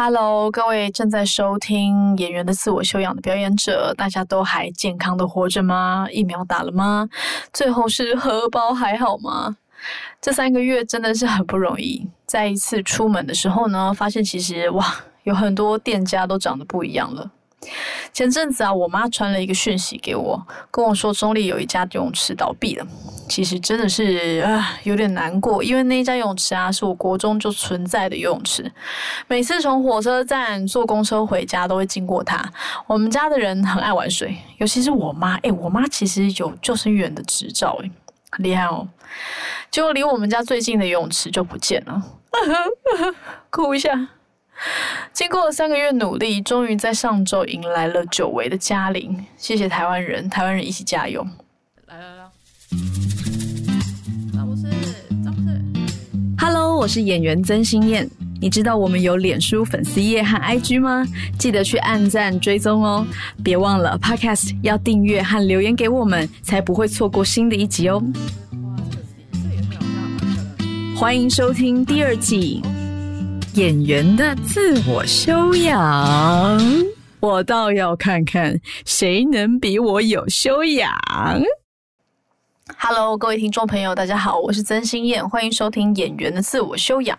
Hello，各位正在收听演员的自我修养的表演者，大家都还健康的活着吗？疫苗打了吗？最后是荷包还好吗？这三个月真的是很不容易。在一次出门的时候呢，发现其实哇，有很多店家都长得不一样了。前阵子啊，我妈传了一个讯息给我，跟我说中立有一家游泳池倒闭了。其实真的是啊，有点难过，因为那家泳池啊，是我国中就存在的游泳池，每次从火车站坐公车回家都会经过它。我们家的人很爱玩水，尤其是我妈。诶，我妈其实有救生员的执照，诶，很厉害哦。结果离我们家最近的游泳池就不见了，哭一下。经过了三个月努力，终于在上周迎来了久违的嘉玲。谢谢台湾人，台湾人一起加油！来来来，张博士，张博士，Hello，我是演员曾心燕。你知道我们有脸书粉丝页和 IG 吗？记得去按赞追踪哦！别忘了 Podcast 要订阅和留言给我们，才不会错过新的一集哦。欢迎收听第二季。演员的自我修养，我倒要看看谁能比我有修养。Hello，各位听众朋友，大家好，我是曾心燕，欢迎收听《演员的自我修养》。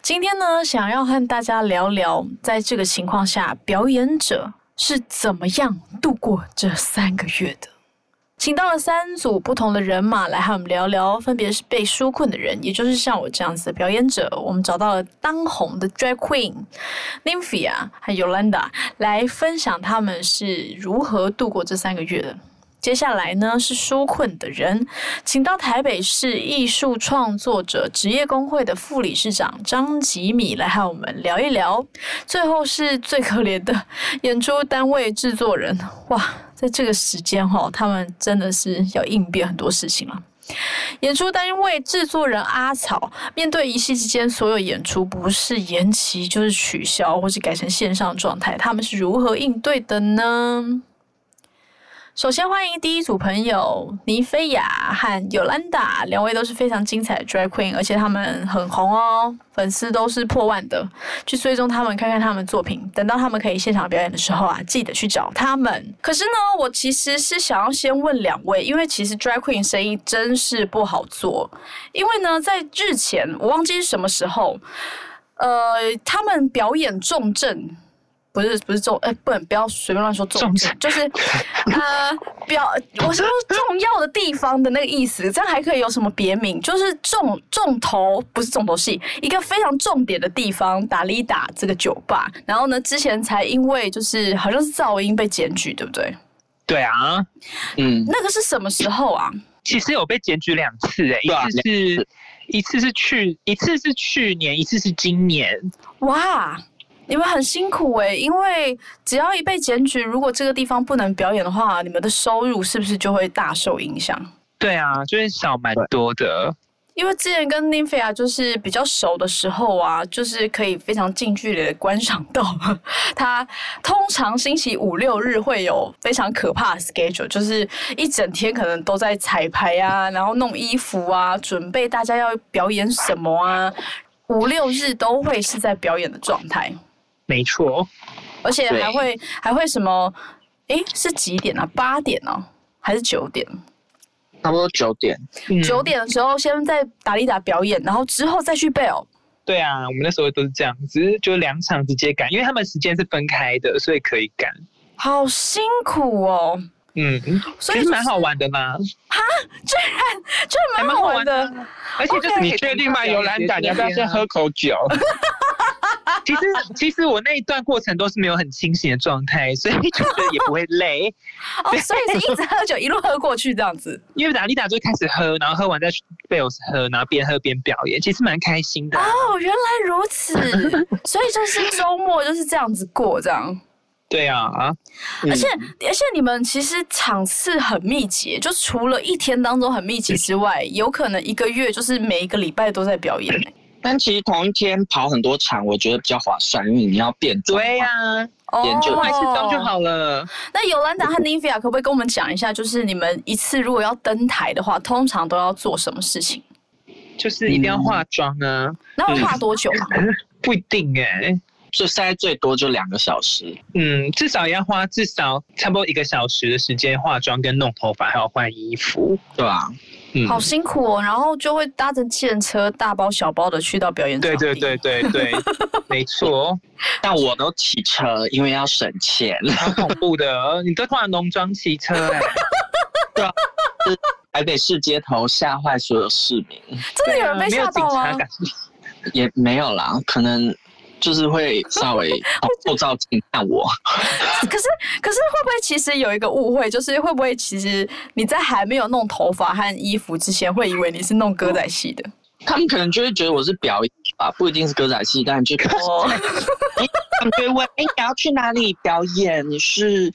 今天呢，想要和大家聊聊，在这个情况下，表演者是怎么样度过这三个月的。请到了三组不同的人马来和我们聊聊，分别是被纾困的人，也就是像我这样子的表演者。我们找到了当红的 drag queen Nymphia 和 Yolanda 来分享他们是如何度过这三个月的。接下来呢是纾困的人，请到台北市艺术创作者职业工会的副理事长张吉米来和我们聊一聊。最后是最可怜的演出单位制作人，哇！在这个时间哈，他们真的是要应变很多事情了。演出单位制作人阿草，面对一夕之间所有演出不是延期就是取消，或是改成线上状态，他们是如何应对的呢？首先欢迎第一组朋友尼菲亚和尤兰达，两位都是非常精彩的 drag queen，而且他们很红哦，粉丝都是破万的。去追踪他们，看看他们作品。等到他们可以现场表演的时候啊，记得去找他们。可是呢，我其实是想要先问两位，因为其实 drag queen 生意真是不好做。因为呢，在日前我忘记是什么时候，呃，他们表演重症。不是不是重哎，不能不要随便乱说重症，就是 呃表我是说重要的地方的那个意思，这样还可以有什么别名？就是重重头不是重头戏，一个非常重点的地方，达利达这个酒吧。然后呢，之前才因为就是好像是噪音被检举，对不对？对啊，嗯，那个是什么时候啊？其实有被检举两次哎，一次是一次是去一次是去年，一次是今年。哇！你们很辛苦哎，因为只要一被检举，如果这个地方不能表演的话，你们的收入是不是就会大受影响？对啊，就会少蛮多的。因为之前跟 Nymphia 就是比较熟的时候啊，就是可以非常近距离的观赏到 他。通常星期五六日会有非常可怕的 schedule，就是一整天可能都在彩排啊，然后弄衣服啊，准备大家要表演什么啊，五六日都会是在表演的状态。没错，而且还会还会什么？哎，是几点啊？八点呢？还是九点？差不多九点。九点的时候先在达利达表演，然后之后再去背哦。对啊，我们那时候都是这样子，就两场直接赶，因为他们时间是分开的，所以可以赶。好辛苦哦。嗯，所以蛮好玩的嘛。哈，居然居然蛮好玩的，而且就是你确定吗？有蓝打，你要不要先喝口酒？其实，其实我那一段过程都是没有很清醒的状态，所以觉得也不会累。哦，所以是一直喝酒，一路喝过去这样子。因为达丽达就开始喝，然后喝完再贝尔斯喝，然后边喝边表演，其实蛮开心的。哦，原来如此，所以就是周末就是这样子过，这样。对啊，而且而且你们其实场次很密集，就除了一天当中很密集之外，有可能一个月就是每一个礼拜都在表演。但其实同一天跑很多场，我觉得比较划算，因为你要变装。对呀，研究一次装就好了。那尤兰达和妮菲亚可不可以跟我们讲一下，就是你们一次如果要登台的话，通常都要做什么事情？就是一定要化妆啊。那要化多久啊？不一定哎。就塞最多就两个小时。嗯，至少要花至少差不多一个小时的时间化妆跟弄头发，还要换衣服，对吧？嗯，好辛苦哦。然后就会搭着计程车，大包小包的去到表演场对对对对对，没错。但我都骑车，因为要省钱。好恐怖的，你都化浓妆骑车哎。对啊，台北市街头吓坏所有市民。真的有人被吓到吗？也没有啦，可能就是会稍微 后照镜看我。可是，可是会不会其实有一个误会，就是会不会其实你在还没有弄头发和衣服之前，会以为你是弄歌仔戏的？他们可能就会觉得我是表演吧，不一定是歌仔戏，但就哦，他们就会问：哎，你要去哪里表演？你是？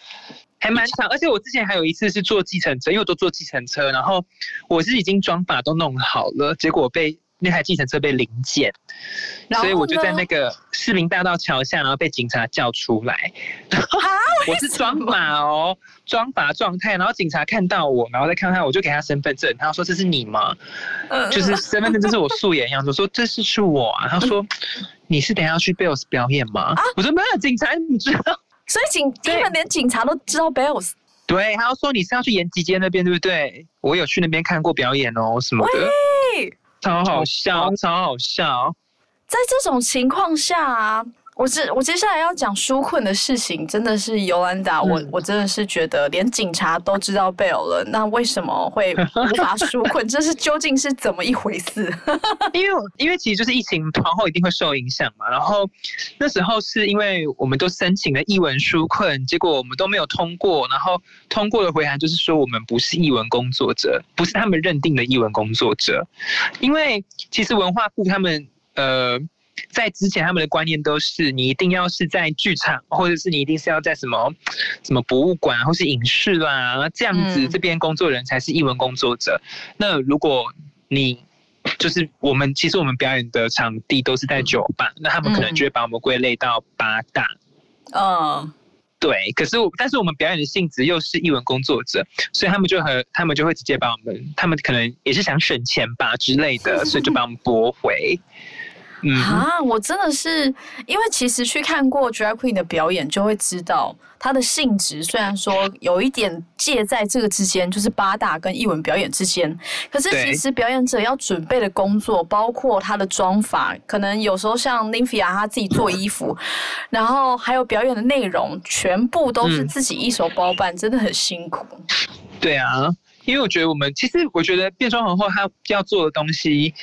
还蛮长，而且我之前还有一次是坐计程车，因为我都坐计程车，然后我是已经妆发都弄好了，结果被那台计程车被临检，所以我就在那个市民大道桥下，然后被警察叫出来。我是装发哦，装发状态，然后警察看到我，然后再看看我就给他身份证，他说这是你吗？就是身份证，这是我素颜样子。我说这是是我啊。他说你是等下要去 Bells 表演吗？我说没有，警察你知道。所以警，你们连警察都知道 Bells。对，他要说你是要去延吉街那边，对不对？我有去那边看过表演哦，什么的，超好笑，超好笑。在这种情况下。我接我接下来要讲纾困的事情，真的是尤兰达，我我真的是觉得连警察都知道贝尔了，那为什么会无法 纾困？这是究竟是怎么一回事？因为因为其实就是疫情皇后一定会受影响嘛，然后那时候是因为我们都申请了译文纾困，结果我们都没有通过，然后通过的回函就是说我们不是译文工作者，不是他们认定的译文工作者，因为其实文化部他们呃。在之前，他们的观念都是你一定要是在剧场，或者是你一定是要在什么什么博物馆或是影视啦，这样子这边工作人才是艺文工作者。那如果你就是我们，其实我们表演的场地都是在酒吧，那他们可能就会把我们归类到八大。嗯，对。可是我，但是我们表演的性质又是艺文工作者，所以他们就和他们就会直接把我们，他们可能也是想省钱吧之类的，所以就把我们驳回。啊，我真的是因为其实去看过 Drag Queen 的表演，就会知道它的性质。虽然说有一点介在这个之间，就是八大跟艺文表演之间，可是其实表演者要准备的工作，包括他的妆法，可能有时候像 n y m p h i a 他自己做衣服，然后还有表演的内容，全部都是自己一手包办，真的很辛苦。对啊，因为我觉得我们其实我觉得变装皇后她要做的东西。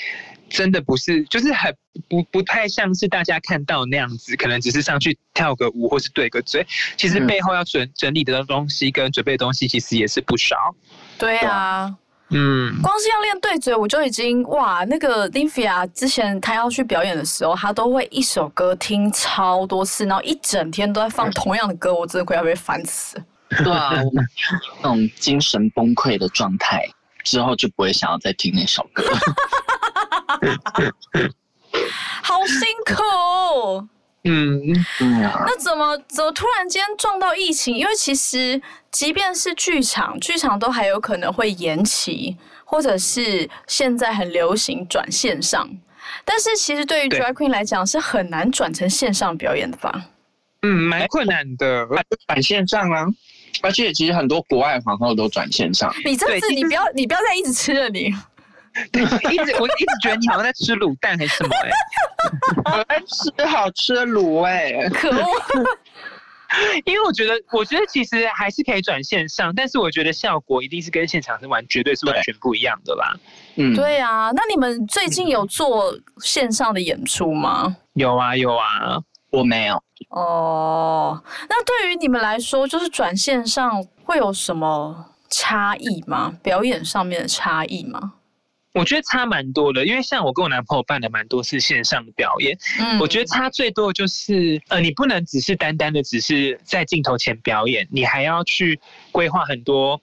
真的不是，就是很不不太像是大家看到那样子，可能只是上去跳个舞或是对个嘴，其实背后要整整理的东西跟准备的东西其实也是不少。对啊，嗯，光是要练对嘴，我就已经哇，那个 l y m p h i a 之前他要去表演的时候，他都会一首歌听超多次，然后一整天都在放同样的歌，我真的快要被烦死。对啊，那种精神崩溃的状态之后就不会想要再听那首歌。好辛苦，嗯，那怎么怎么突然间撞到疫情？因为其实即便是剧场，剧场都还有可能会延期，或者是现在很流行转线上。但是其实对于 Drag Queen 来讲，是很难转成线上表演的吧？嗯，蛮困难的，转线上啊！而且其实很多国外皇后都转线上。你这次你不要你不要再一直吃了你。对，一直我一直觉得你好像在吃卤蛋还是什么哎，我在吃好吃的卤哎，可恶！因为我觉得，我觉得其实还是可以转线上，但是我觉得效果一定是跟现场是完绝对是完全不一样的啦。嗯，对啊，那你们最近有做线上的演出吗？有啊，有啊，我没有。哦，那对于你们来说，就是转线上会有什么差异吗？表演上面的差异吗？我觉得差蛮多的，因为像我跟我男朋友办的蛮多次线上的表演，嗯，我觉得差最多的就是，呃，你不能只是单单的只是在镜头前表演，你还要去规划很多。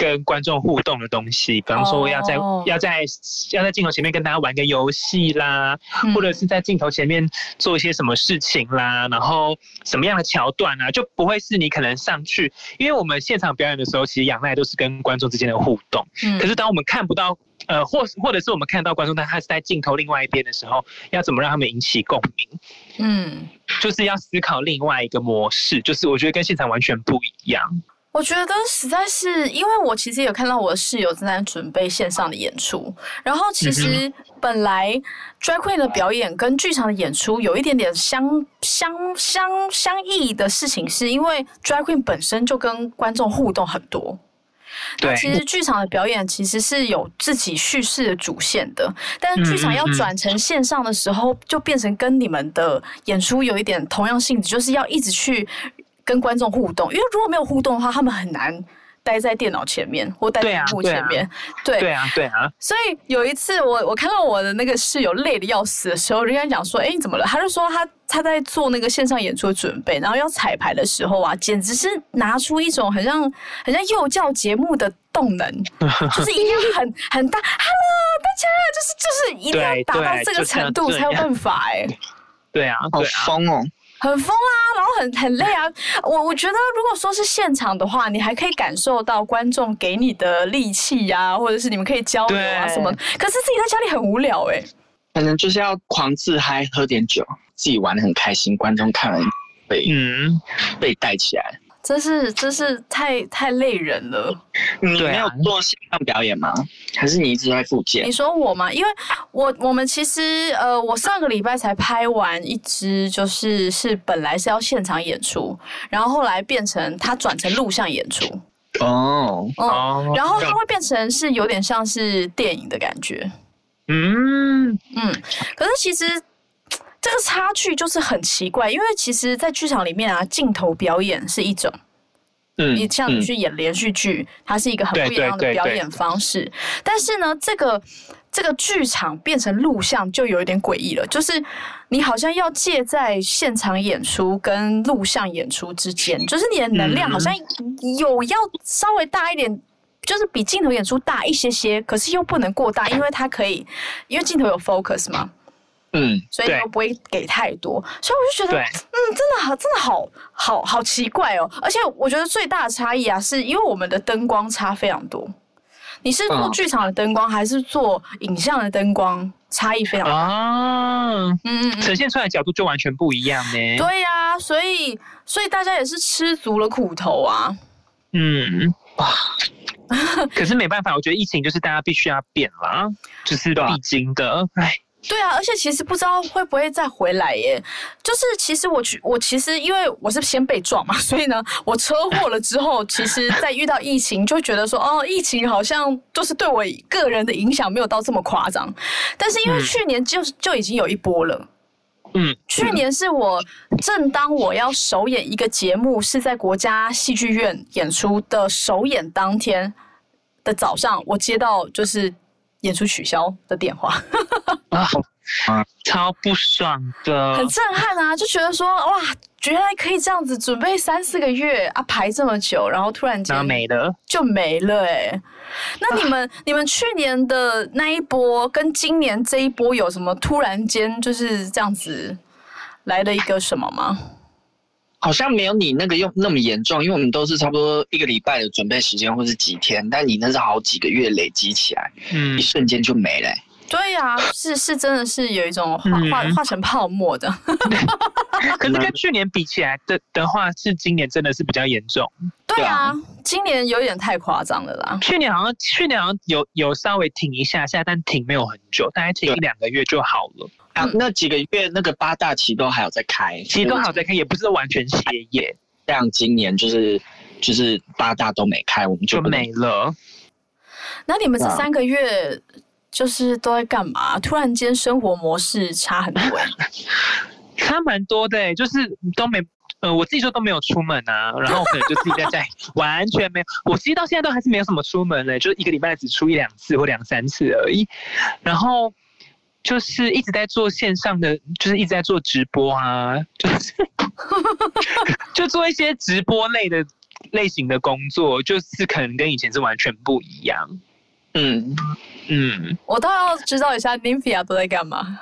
跟观众互动的东西，比方说要在要在要在镜头前面跟大家玩个游戏啦，或者是在镜头前面做一些什么事情啦，然后什么样的桥段啊，就不会是你可能上去，因为我们现场表演的时候，其实仰赖都是跟观众之间的互动。嗯。可是当我们看不到，呃，或或者是我们看到观众，但他是在镜头另外一边的时候，要怎么让他们引起共鸣？嗯。就是要思考另外一个模式，就是我觉得跟现场完全不一样。我觉得实在是，因为我其实有看到我的室友正在准备线上的演出，然后其实本来 drag queen 的表演跟剧场的演出有一点点相相相相异的事情，是因为 drag queen 本身就跟观众互动很多。那对其实剧场的表演其实是有自己叙事的主线的，但是剧场要转成线上的时候，就变成跟你们的演出有一点同样性质，就是要一直去跟观众互动，因为如果没有互动的话，他们很难待在电脑前面或待在屏幕前面。对对啊，对啊，所以有一次我我看到我的那个室友累的要死的时候，我就跟他讲说：“哎、你怎么了？”他就说他他在做那个线上演出的准备，然后要彩排的时候啊，简直是拿出一种很像很像幼教节目的动能，就是一定要很很大，Hello 大家，就是就是一定要对达到这个程度才有办法哎、对啊，好疯哦！很疯啊，然后很很累啊。我我觉得，如果说是现场的话，你还可以感受到观众给你的力气呀、或者是你们可以交流啊什么。可是自己在家里很无聊哎、可能就是要狂自嗨，喝点酒，自己玩的很开心，观众看了被嗯，被带起来。真是真是太太累人了。你没有做线上表演吗？还是你一直在复健你？说我吗？因为我我们其实呃，我上个礼拜才拍完一支，就是是本来是要现场演出，然后后来变成它转成录像演出。哦，嗯，哦，然后它会变成是有点像是电影的感觉。嗯，嗯，可是其实这个差距就是很奇怪，因为其实，在剧场里面啊，镜头表演是一种，嗯你像你去演连续剧，它是一个很不一样的表演方式。但是呢，这个这个剧场变成录像就有一点诡异了，就是你好像要借在现场演出跟录像演出之间，就是你的能量嗯好像有要稍微大一点。就是比镜头演出大一些些，可是又不能过大，因为它可以，因为镜头有 focus 嘛，嗯，所以又不会给太多，所以我就觉得，嗯，真的好，真的好好好奇怪哦。而且我觉得最大的差异啊，是因为我们的灯光差非常多。你是做嗯剧场的灯光，还是做影像的灯光？差异非常大。啊，嗯嗯嗯，呈现出来的角度就完全不一样呢。对呀、所以所以大家也是吃足了苦头啊。嗯，哇。可是没办法，我觉得疫情就是大家必须要变啦，就是必经的。哎，对啊，而且其实不知道会不会再回来耶。就是其实我去，我其实因为我是先被撞嘛，所以呢，我车祸了之后，其实在遇到疫情，就会觉得说，哦，疫情好像就是对我个人的影响没有到这么夸张。但是因为嗯去年就就已经有一波了。嗯，去年是我正当我要首演一个节目，是在国家戏剧院演出的首演当天的早上，我接到就是演出取消的电话。啊，超不爽的很。震撼啊，就觉得说哇，原来可以这样子准备三四个月啊，排这么久，然后突然间没了，就没了哎、那你们、你们去年的那一波跟今年这一波有什么突然间就是这样子来了一个什么吗？好像没有你那个用那么严重，因为我们都是差不多一个礼拜的准备时间或是几天，但你那是好几个月累积起来，嗯一，瞬间就没了、欸对呀、是是真的是有一种化化嗯化成泡沫的。可是跟去年比起来的的话，是今年真的是比较严重。对啊，今年有点太夸张了啦。去年好像去年好像有有稍微停一下下，但停没有很久，大概停一两个月就好了。那几个月那个八大旗都还有在开，其实都好在开，也不是完全歇业像今年就是就是八大都没开，我们就就没了。那你们这三个月就是都在干嘛？突然间生活模式差很多哎、差蛮多的、欸，就是都没。呃，我自己说都没有出门啊，然后可能就自己在家里，完全没有。我其实到现在都还是没有什么出门的、就是一个礼拜只出一两次或两三次而已。然后就是一直在做线上的，就是一直在做直播啊，就是 就做一些直播类的类型的工作，就是可能跟以前是完全不一样。嗯，嗯，我倒要知道一下 Nymphia 都在干嘛。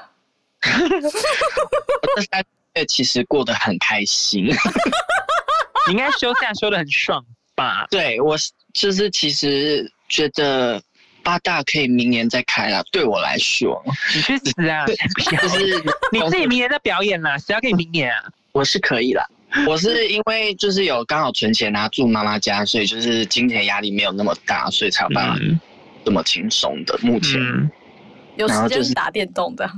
这三个月其实过得很开心。你 应该休假休得很爽吧？对我是就是其实觉得八大可以明年再开了，对我来说，你去死啊！就是 你自己明年再表演啦，谁要给你明年啊？我是可以啦。我是因为就是有刚好存钱啊，住妈妈家，所以就是金钱压力没有那么大，所以才有办法嗯这么轻松的。目前，嗯，就是时间打电动的，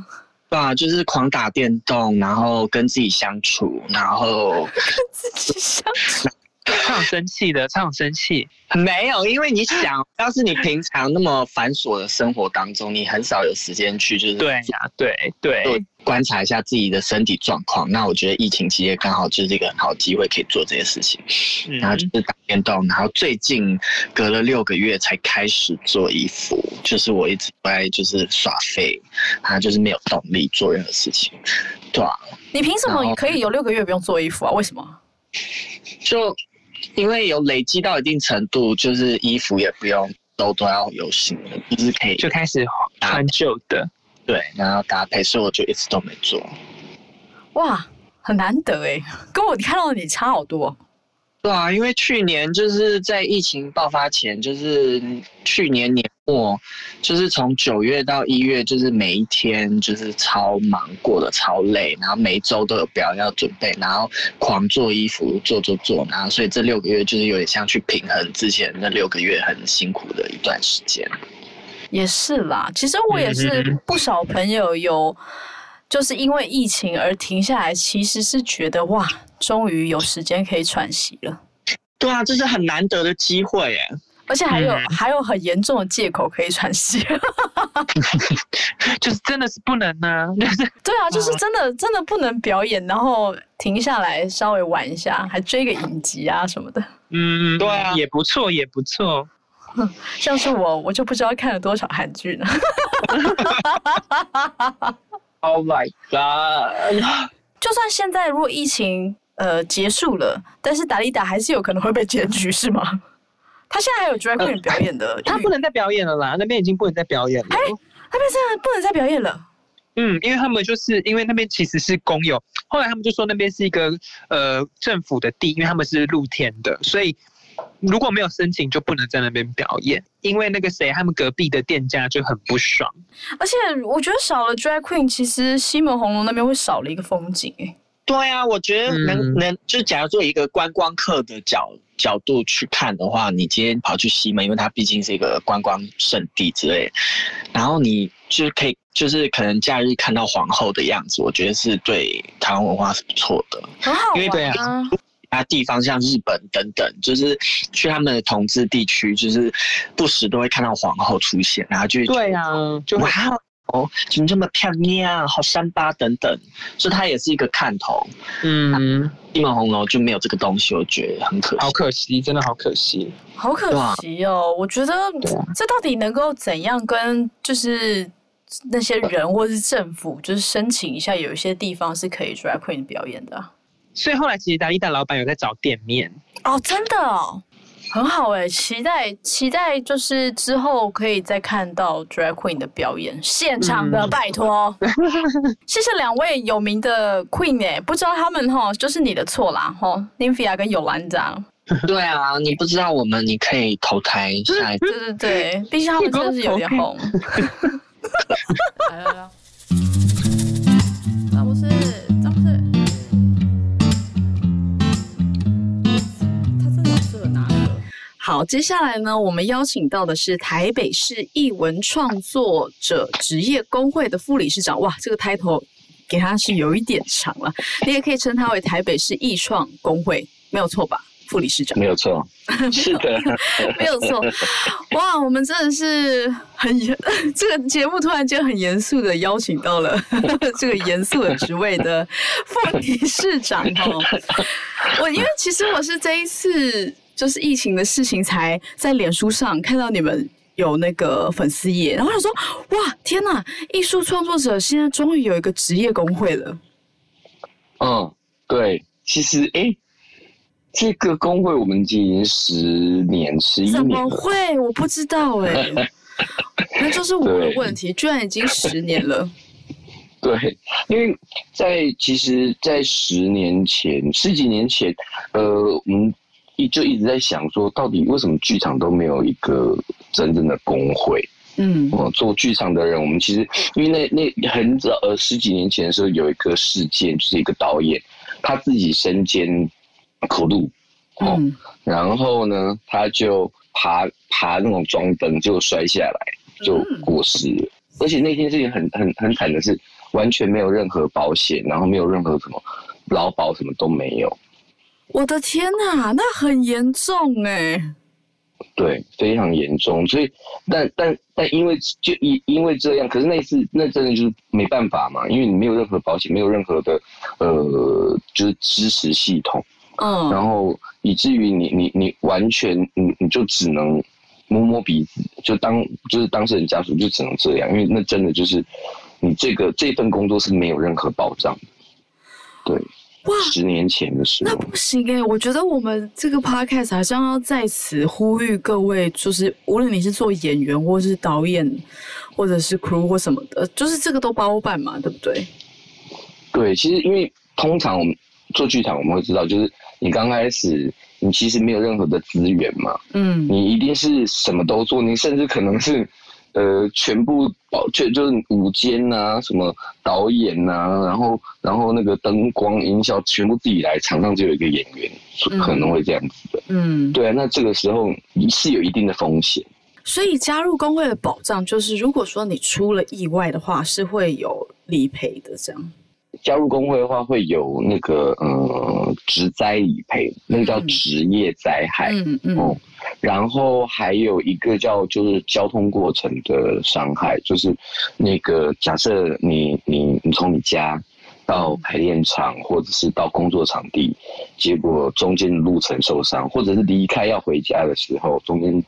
对啊，就是狂打电动，然后跟自己相处，然后 自己想他很生气的，他很生气。没有，因为你想，要是你平常那么繁琐的生活当中，你很少有时间去就是对呀，对对观察一下自己的身体状况。那我觉得疫情期间刚好就是一个很好的机会，可以做这些事情。然后就嗯是打电动，然后最近隔了六个月才开始做衣服，就是我一直都在就是耍废，然后就是没有动力做任何事情，对啊，你凭什么可以有六个月不用做衣服啊？为什么？就因为有累积到一定程度，就是衣服也不用都都要有新的，就是可以就开始穿旧的。对，然后搭配，所以我就一直都没做。哇，很难得哎，跟我看到的你差好多。对啊，因为去年就是在疫情爆发前，就是去年年末，就是从九月到一月，就是每一天就是超忙，过得超累，然后每一周都有表要准备，然后狂做衣服，做做做，然后所以这六个月就是有点像去平衡之前那六个月很辛苦的一段时间。也是啦，其实我也嗯是不少朋友有，就是因为疫情而停下来，其实是觉得哇，终于有时间可以喘息了，对啊，这是很难得的机会耶。而且还有、嗯还有很严重的借口可以喘息。就是真的是不能呢、就是对啊，就是真的真的不能表演，然后停下来稍微玩一下，还追个影集啊什么的。嗯，对啊也不错，也不错。像是我，我就不知道看了多少韩剧呢。Oh my god！就算现在如果疫情呃结束了，但是达利达还是有可能会被检举，是吗？他现在还有 drag queen 表演的，他不能再表演了啦，那边已经不能再表演了哎。他变成不能再表演了。嗯，因为他们就是因为那边其实是公有，后来他们就说那边是一个呃政府的地，因为他们是露天的，所以如果没有申请就不能在那边表演。因为那个谁，他们隔壁的店家就很不爽。而且我觉得少了 drag queen，其实西门红楼那边会少了一个风景哎。对啊，我觉得能、嗯能，就假如做一个观光客的角角度去看的话，你今天跑去西门，因为它毕竟是一个观光圣地之类，然后你就是可以就是可能假日看到皇后的样子，我觉得是对台湾文化是不错的。很好因为玩啊！其他地方像日本等等，就是去他们的统治地区，就是不时都会看到皇后出现，然后就对啊，就哇哦，怎么这么漂亮，好三八等等，所以它也是一个看头。嗯，西门红楼就没有这个东西，我觉得很可惜。好可惜，真的好可惜。好可惜哦，我觉得对啊这到底能够怎样跟就是那些人或是政府，就是申请一下，有一些地方是可以 drag queen 表演的啊所以后来其实达利达老板有在找店面，哦，真的哦，很好哎，期待期待就是之后可以再看到 drag queen 的表演，现场的，嗯。拜托，谢谢两位有名的 queen 哎，不知道他们哈，就是你的错啦哈，Nymphia 跟有兰长，对啊，你不知道我们，你可以投胎下一次。对对对，毕竟他们真的是有点红。来来来，好，接下来呢，我们邀请到的是台北市艺文创作者职业工会的副理事长。哇，这个 title 给他是有一点长了，你也可以称他为台北市艺创工会，没有错吧？副理事长。没有错，是的，没有错，哇，我们真的是很严，这个节目突然间很严肃的邀请到了 这个严肃的职位的副理事长哦。我因为其实我是这一次就是疫情的事情，才在脸书上看到你们。有那个粉丝页，然后我想说，哇，天呐！艺术创作者现在终于有一个职业工会了。嗯，对，其实诶，这个工会我们经营十年、十一怎年怎，么会？我不知道 哎、那就是我的问题，居然已经十年了。对，因为在其实，在十年前、十几年前，呃，我们一就一直在想说，到底为什么剧场都没有一个真正的工会？嗯哦，做剧场的人，我们其实因为那那很早呃十几年前的时候有一个事件，就是一个导演，他自己身兼口录，哦，嗯，然后呢，他就爬爬那种装灯，就摔下来，就过世了。而且那件事情很很很惨的是，完全没有任何保险，然后没有任何什么劳保，什么都没有。我的天哪，那很严重哎。对，非常严重。所以，但但但因为就因因为这样，可是那次那真的就是没办法嘛，因为你没有任何保险，没有任何的呃，就是支持系统。嗯，然后以至于你你你完全你你就只能摸摸鼻子，就当就是当事人家属就只能这样，因为那真的就是你这个这份工作是没有任何保障的。对，哇，十年前的时候，那不行哎、我觉得我们这个 podcast 好像要在此呼吁各位，就是无论你是做演员，或是导演，或者是 crew 或什么的，就是这个都包办嘛，对不对？对，其实因为通常我们做剧场，我们会知道，就是你刚开始你其实没有任何的资源嘛，嗯。你一定是什么都做，你甚至可能是呃全部保全就是舞监呐、什么导演呐、然后然后那个灯光音效全部自己来，场上只有一个演员，嗯可能会这样子的。嗯，对啊，那这个时候是有一定的风险。所以加入工会的保障就是，如果说你出了意外的话，是会有理赔的，这样。加入工会的话，会有那个呃职灾理赔，那个叫嗯职业灾害。嗯嗯哦，然后还有一个叫就是交通过程的伤害，就是那个假设你你你从你家到排练场或者是到工作场地，结果中间的路程受伤，或者是离开要回家的时候中间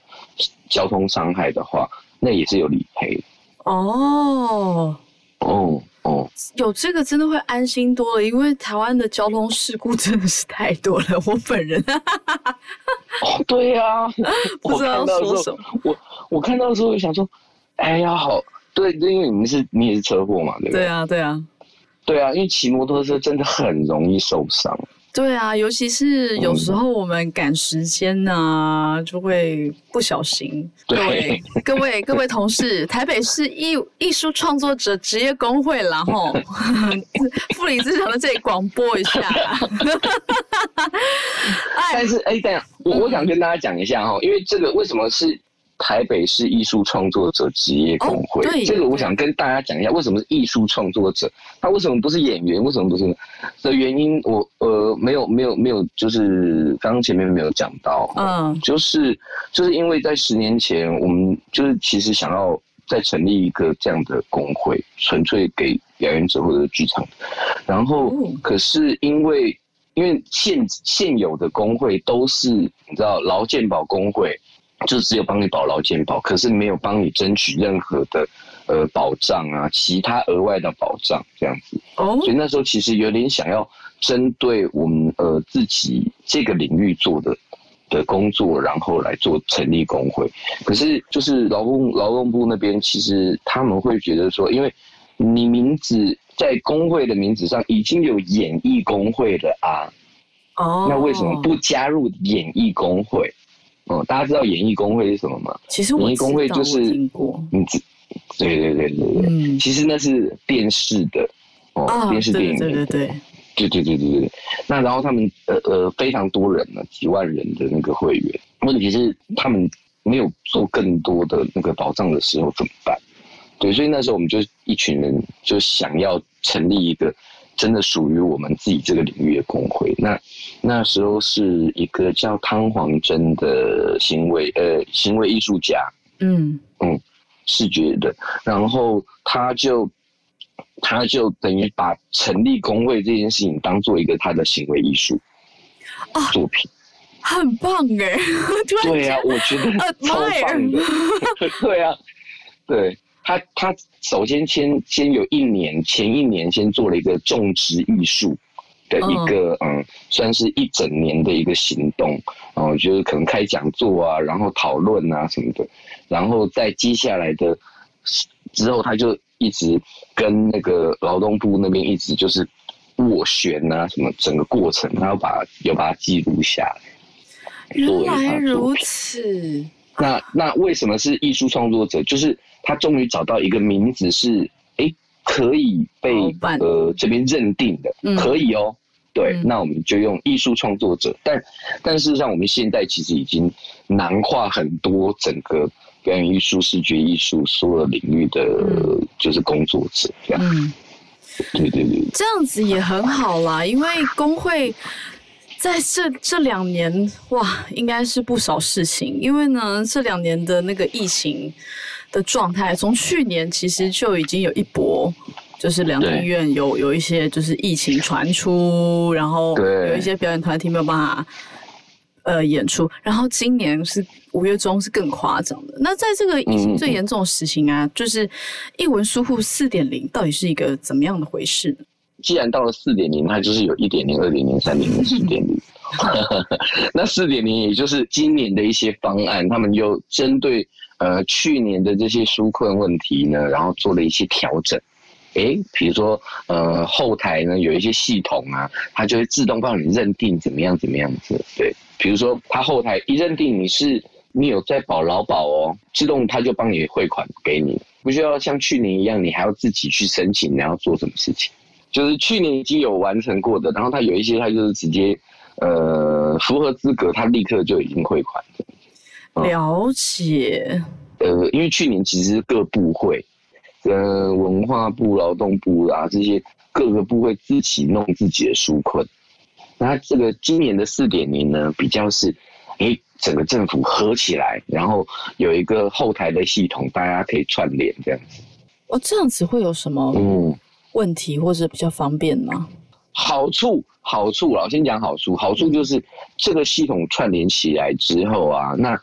交通伤害的话，那也是有理赔。哦，哦哦，有这个真的会安心多了，因为台湾的交通事故真的是太多了。我本人哦，对呀、不知道说什么。我我看到的时候，我想说，哎呀，好，对，因为你们是你也是车祸嘛，对不对对啊，对啊，对啊，因为骑摩托车真的很容易受伤。对啊，尤其是有时候我们赶时间呐、就会不小心。各对位、各位、各位同事，台北市艺艺术创作者职业工会啦，吼，妇女之场在这里广播一下。哎但，是，哎，等一下，我我想跟大家讲一下哈，因为这个为什么是台北市艺术创作者职业工会？哦对这个我想跟大家讲一下，为什么是艺术创作者？他为什么不是演员？为什么不是？的原因我，呃没有没有没有，就是刚刚前面没有讲到，嗯就是就是因为在十年前，我们就是其实想要再成立一个这样的工会，纯粹给表演者或者剧场，然后哦可是因为因为现现有的工会都是你知道劳健保工会，就只有帮你保劳健保，可是没有帮你争取任何的呃保障啊，其他额外的保障这样子。哦所以那时候其实有点想要针对我们呃自己这个领域做的的工作，然后来做成立工会。可是就是劳工劳动部那边，其实他们会觉得说，因为你名字在工会的名字上已经有演艺工会了啊，哦，那为什么？不加入演艺工会？哦、大家知道演艺工会是什么吗？其实我演艺工会就是你知对对对对对，嗯。其实那是电视的哦，啊，电视电影对对，对对。对对对对，那然后他们呃呃非常多人呢，几万人的那个会员，问题是他们没有做更多的那个保障的时候怎么办？对，所以那时候我们就一群人就想要成立一个真的属于我们自己这个领域的工会。那那时候是一个叫汤黄真的行为呃行为艺术家，嗯嗯视觉的，然后他就他就等于把成立工会这件事情当做一个他的行为艺术啊作品。很棒哎，突然对啊，我觉得超棒的。对啊，对他他首先先先有一年前一年先做了一个种植艺术。的一个嗯算是一整年的一个行动，哦，就是可能开讲座啊，然后讨论啊什么的，然后在接下来的之后，他就一直跟那个劳动部那边一直就是斡旋啊，什么整个过程，他要把有把它记录下来。原来如此，那那为什么是艺术创作者？就是他终于找到一个名字是，哎，可以被呃这边认定的，嗯。可以哦，对，嗯。那我们就用艺术创作者。但但事实上，我们现在其实已经囊括很多整个表演艺术、视觉艺术所有领域的，嗯。就是工作者这样。嗯，对对对，这样子也很好啦，因为工会在这这两年哇，应该是不少事情。因为呢，这两年的那个疫情的状态，从去年其实就已经有一波。就是两厅对院有有一些就是疫情传出，然后对有一些表演团体没有办法呃演出，然后今年是五月中是更夸张的。那在这个疫情最严重的时情啊，就是一文疏忽四点零到底是一个怎么样的回事呢？既然到了四点零，它就是有一点零、二点零、三点零、四点零。那四点零也就是今年的一些方案，他们又针对呃去年的这些纾困问题呢，然后做了一些调整。诶，比如说呃后台呢有一些系统啊，它就会自动帮你认定怎么样怎么样子。对，比如说它后台一认定你是你有在保劳保哦，自动它就帮你汇款给你，不需要像去年一样，你还要自己去申请，你要做什么事情。就是去年已经有完成过的，然后它有一些它就是直接呃符合资格，它立刻就已经汇款。嗯了解，呃，因为去年其实各部会，呃，文化部、劳动部啊这些各个部会自己弄自己的纾困。那这个今年的四点零呢，比较是，诶，整个政府合起来，然后有一个后台的系统，大家可以串联这样子。哦，这样子会有什么嗯，问题或者比较方便吗？好处好处啦，我先讲好处。好处就是这个系统串联起来之后啊，那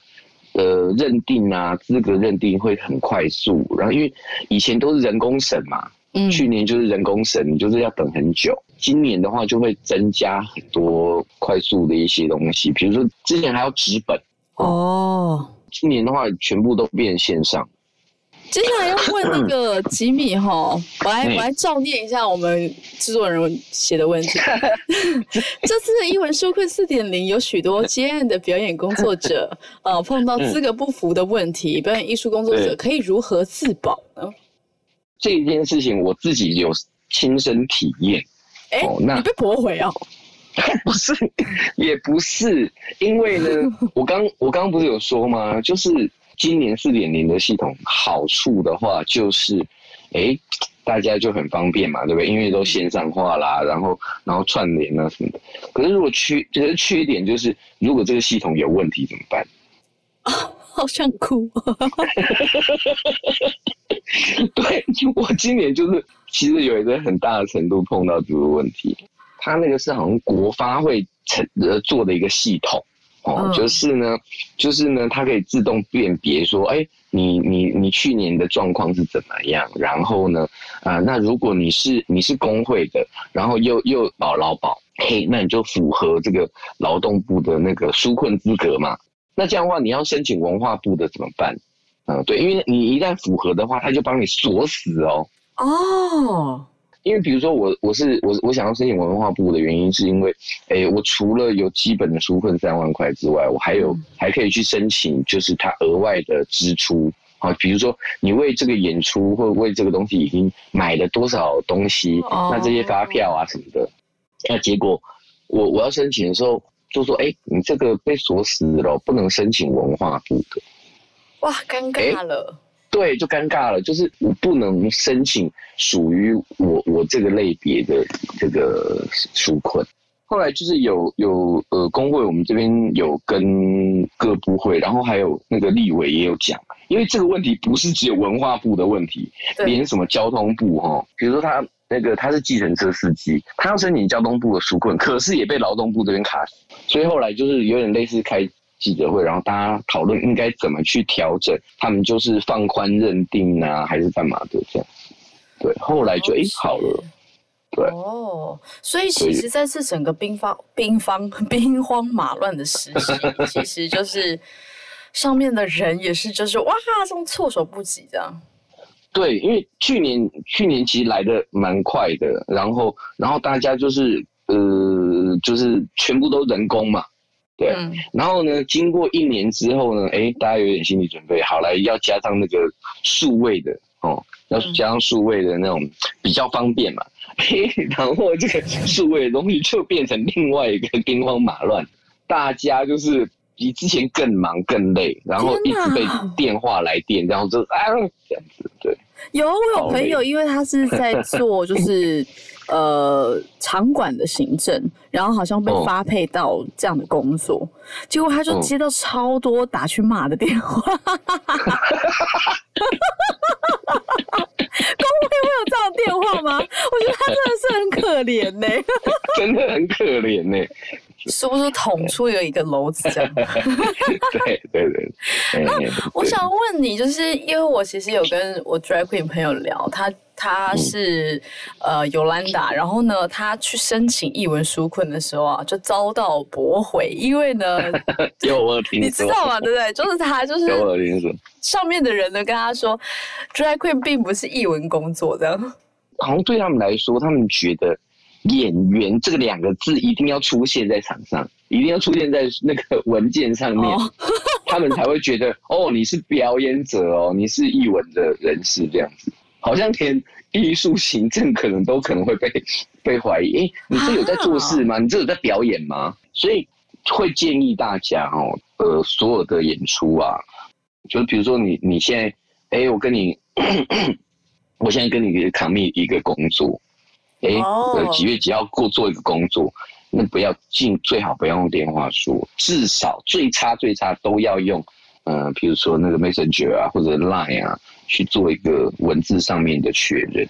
呃认定啊资格认定会很快速。然后因为以前都是人工审嘛，嗯，去年就是人工审，你就是要等很久。今年的话就会增加很多快速的一些东西，比如说之前还要纸本，哦，今年的话全部都变线上。接下来要问那个吉米哈，我来嗯我来照念一下我们制作人写的问题。这次的英文纾困四点零有许多接案的表演工作者，呃，碰到资格不符的问题，表演艺术工作者可以如何自保呢？这件事情我自己有亲身体验。哎、哦那你被驳回哦。不是，也不是，因为呢，我刚我刚刚不是有说吗？就是今年四点零的系统好处的话，就是，哎，大家就很方便嘛，对不对？因为都线上化啦，然后然后串联啊什么的。可是如果缺，就是缺点就是，如果这个系统有问题怎么办？好想哭。对我今年就是其实有一个很大的程度碰到这个问题，它那个是好像国发会成呃做的一个系统哦，嗯就是呢，就是呢，它可以自动辨别说，哎，你你你去年的状况是怎么样？然后呢，啊、那如果你是你是工会的，然后又又保劳保，嘿，那你就符合这个劳动部的那个纾困资格嘛。那这样的话，你要申请文化部的怎么办？嗯，对，因为你一旦符合的话，他就帮你锁死哦。哦，因为比如说我我是我我想要申请文化部的原因，是因为，诶，我除了有基本的纾困三万块之外，我还有、嗯还可以去申请，就是他额外的支出啊，比如说你为这个演出或为这个东西已经买了多少东西，哦那这些发票啊什么的，那结果我我要申请的时候就说，哎，你这个被锁死了，不能申请文化部的。哇，尴尬了。对，就尴尬了，就是我不能申请属于我我这个类别的这个纾困。后来就是有有呃工会，我们这边有跟各部会，然后还有那个立委也有讲，因为这个问题不是只有文化部的问题，连什么交通部哈，比如说他那个他是计程车司机，他要申请交通部的纾困，可是也被劳动部这边卡死，所以后来就是有点类似开记者会，然后大家讨论应该怎么去调整，他们就是放宽认定啊，还是干嘛的这样子。对，后来就诶好了，对哦，所以其实在这整个兵荒、兵荒、兵荒马乱的时期，其实就是上面的人也是就是哇，这种措手不及这样。对，因为去年去年其实来的蛮快的，然后然后大家就是呃就是全部都人工嘛，对，嗯，然后呢，经过一年之后呢，哎，大家有点心理准备，好来要加上那个数位的哦，要嗯。加上数位的那种比较方便嘛。嘿，然后这个数位的东西就变成另外一个兵荒马乱，大家就是比之前更忙更累，然后一直被电话来电，然后就啊这样子，对。有，我有朋友，因为他是在做就是呃场馆的行政，然后好像被哦发配到这样的工作，结果他就哦接到超多打去骂的电话。工会会有这样的电话吗？我觉得他真的是很可怜呢、真的很可怜呢、是不是捅出有一个篓子这样？对对对，那我想问你，就是因为我其实有跟我 drag queen 朋友聊，他他是、呃尤兰达，然后呢，他去申请译文书困的时候啊，就遭到驳回，因为呢，有我你知道吗？对不对？就是他就是有我听说，上面的人呢跟他说，drag queen 并不是译文工作这样。好像对他们来说，他们觉得演员这个两个字一定要出现在场上，一定要出现在那个文件上面，哦 他们才会觉得哦，你是表演者哦，你是艺文的人士这样子。好像连艺术行政可能都可能会被 被怀疑，诶，你这有在做事吗？你这有在表演吗？所以会建议大家哦，呃，所有的演出啊，就比如说你你现在，诶，我跟你，我现在跟你 commit 一个工作，诶，哦。呃，几月几号过做一个工作，那不要尽最好不要用电话说，至少最差最差都要用，呃，比如说那个 Messenger 啊或者 Line 啊，去做一个文字上面的确认，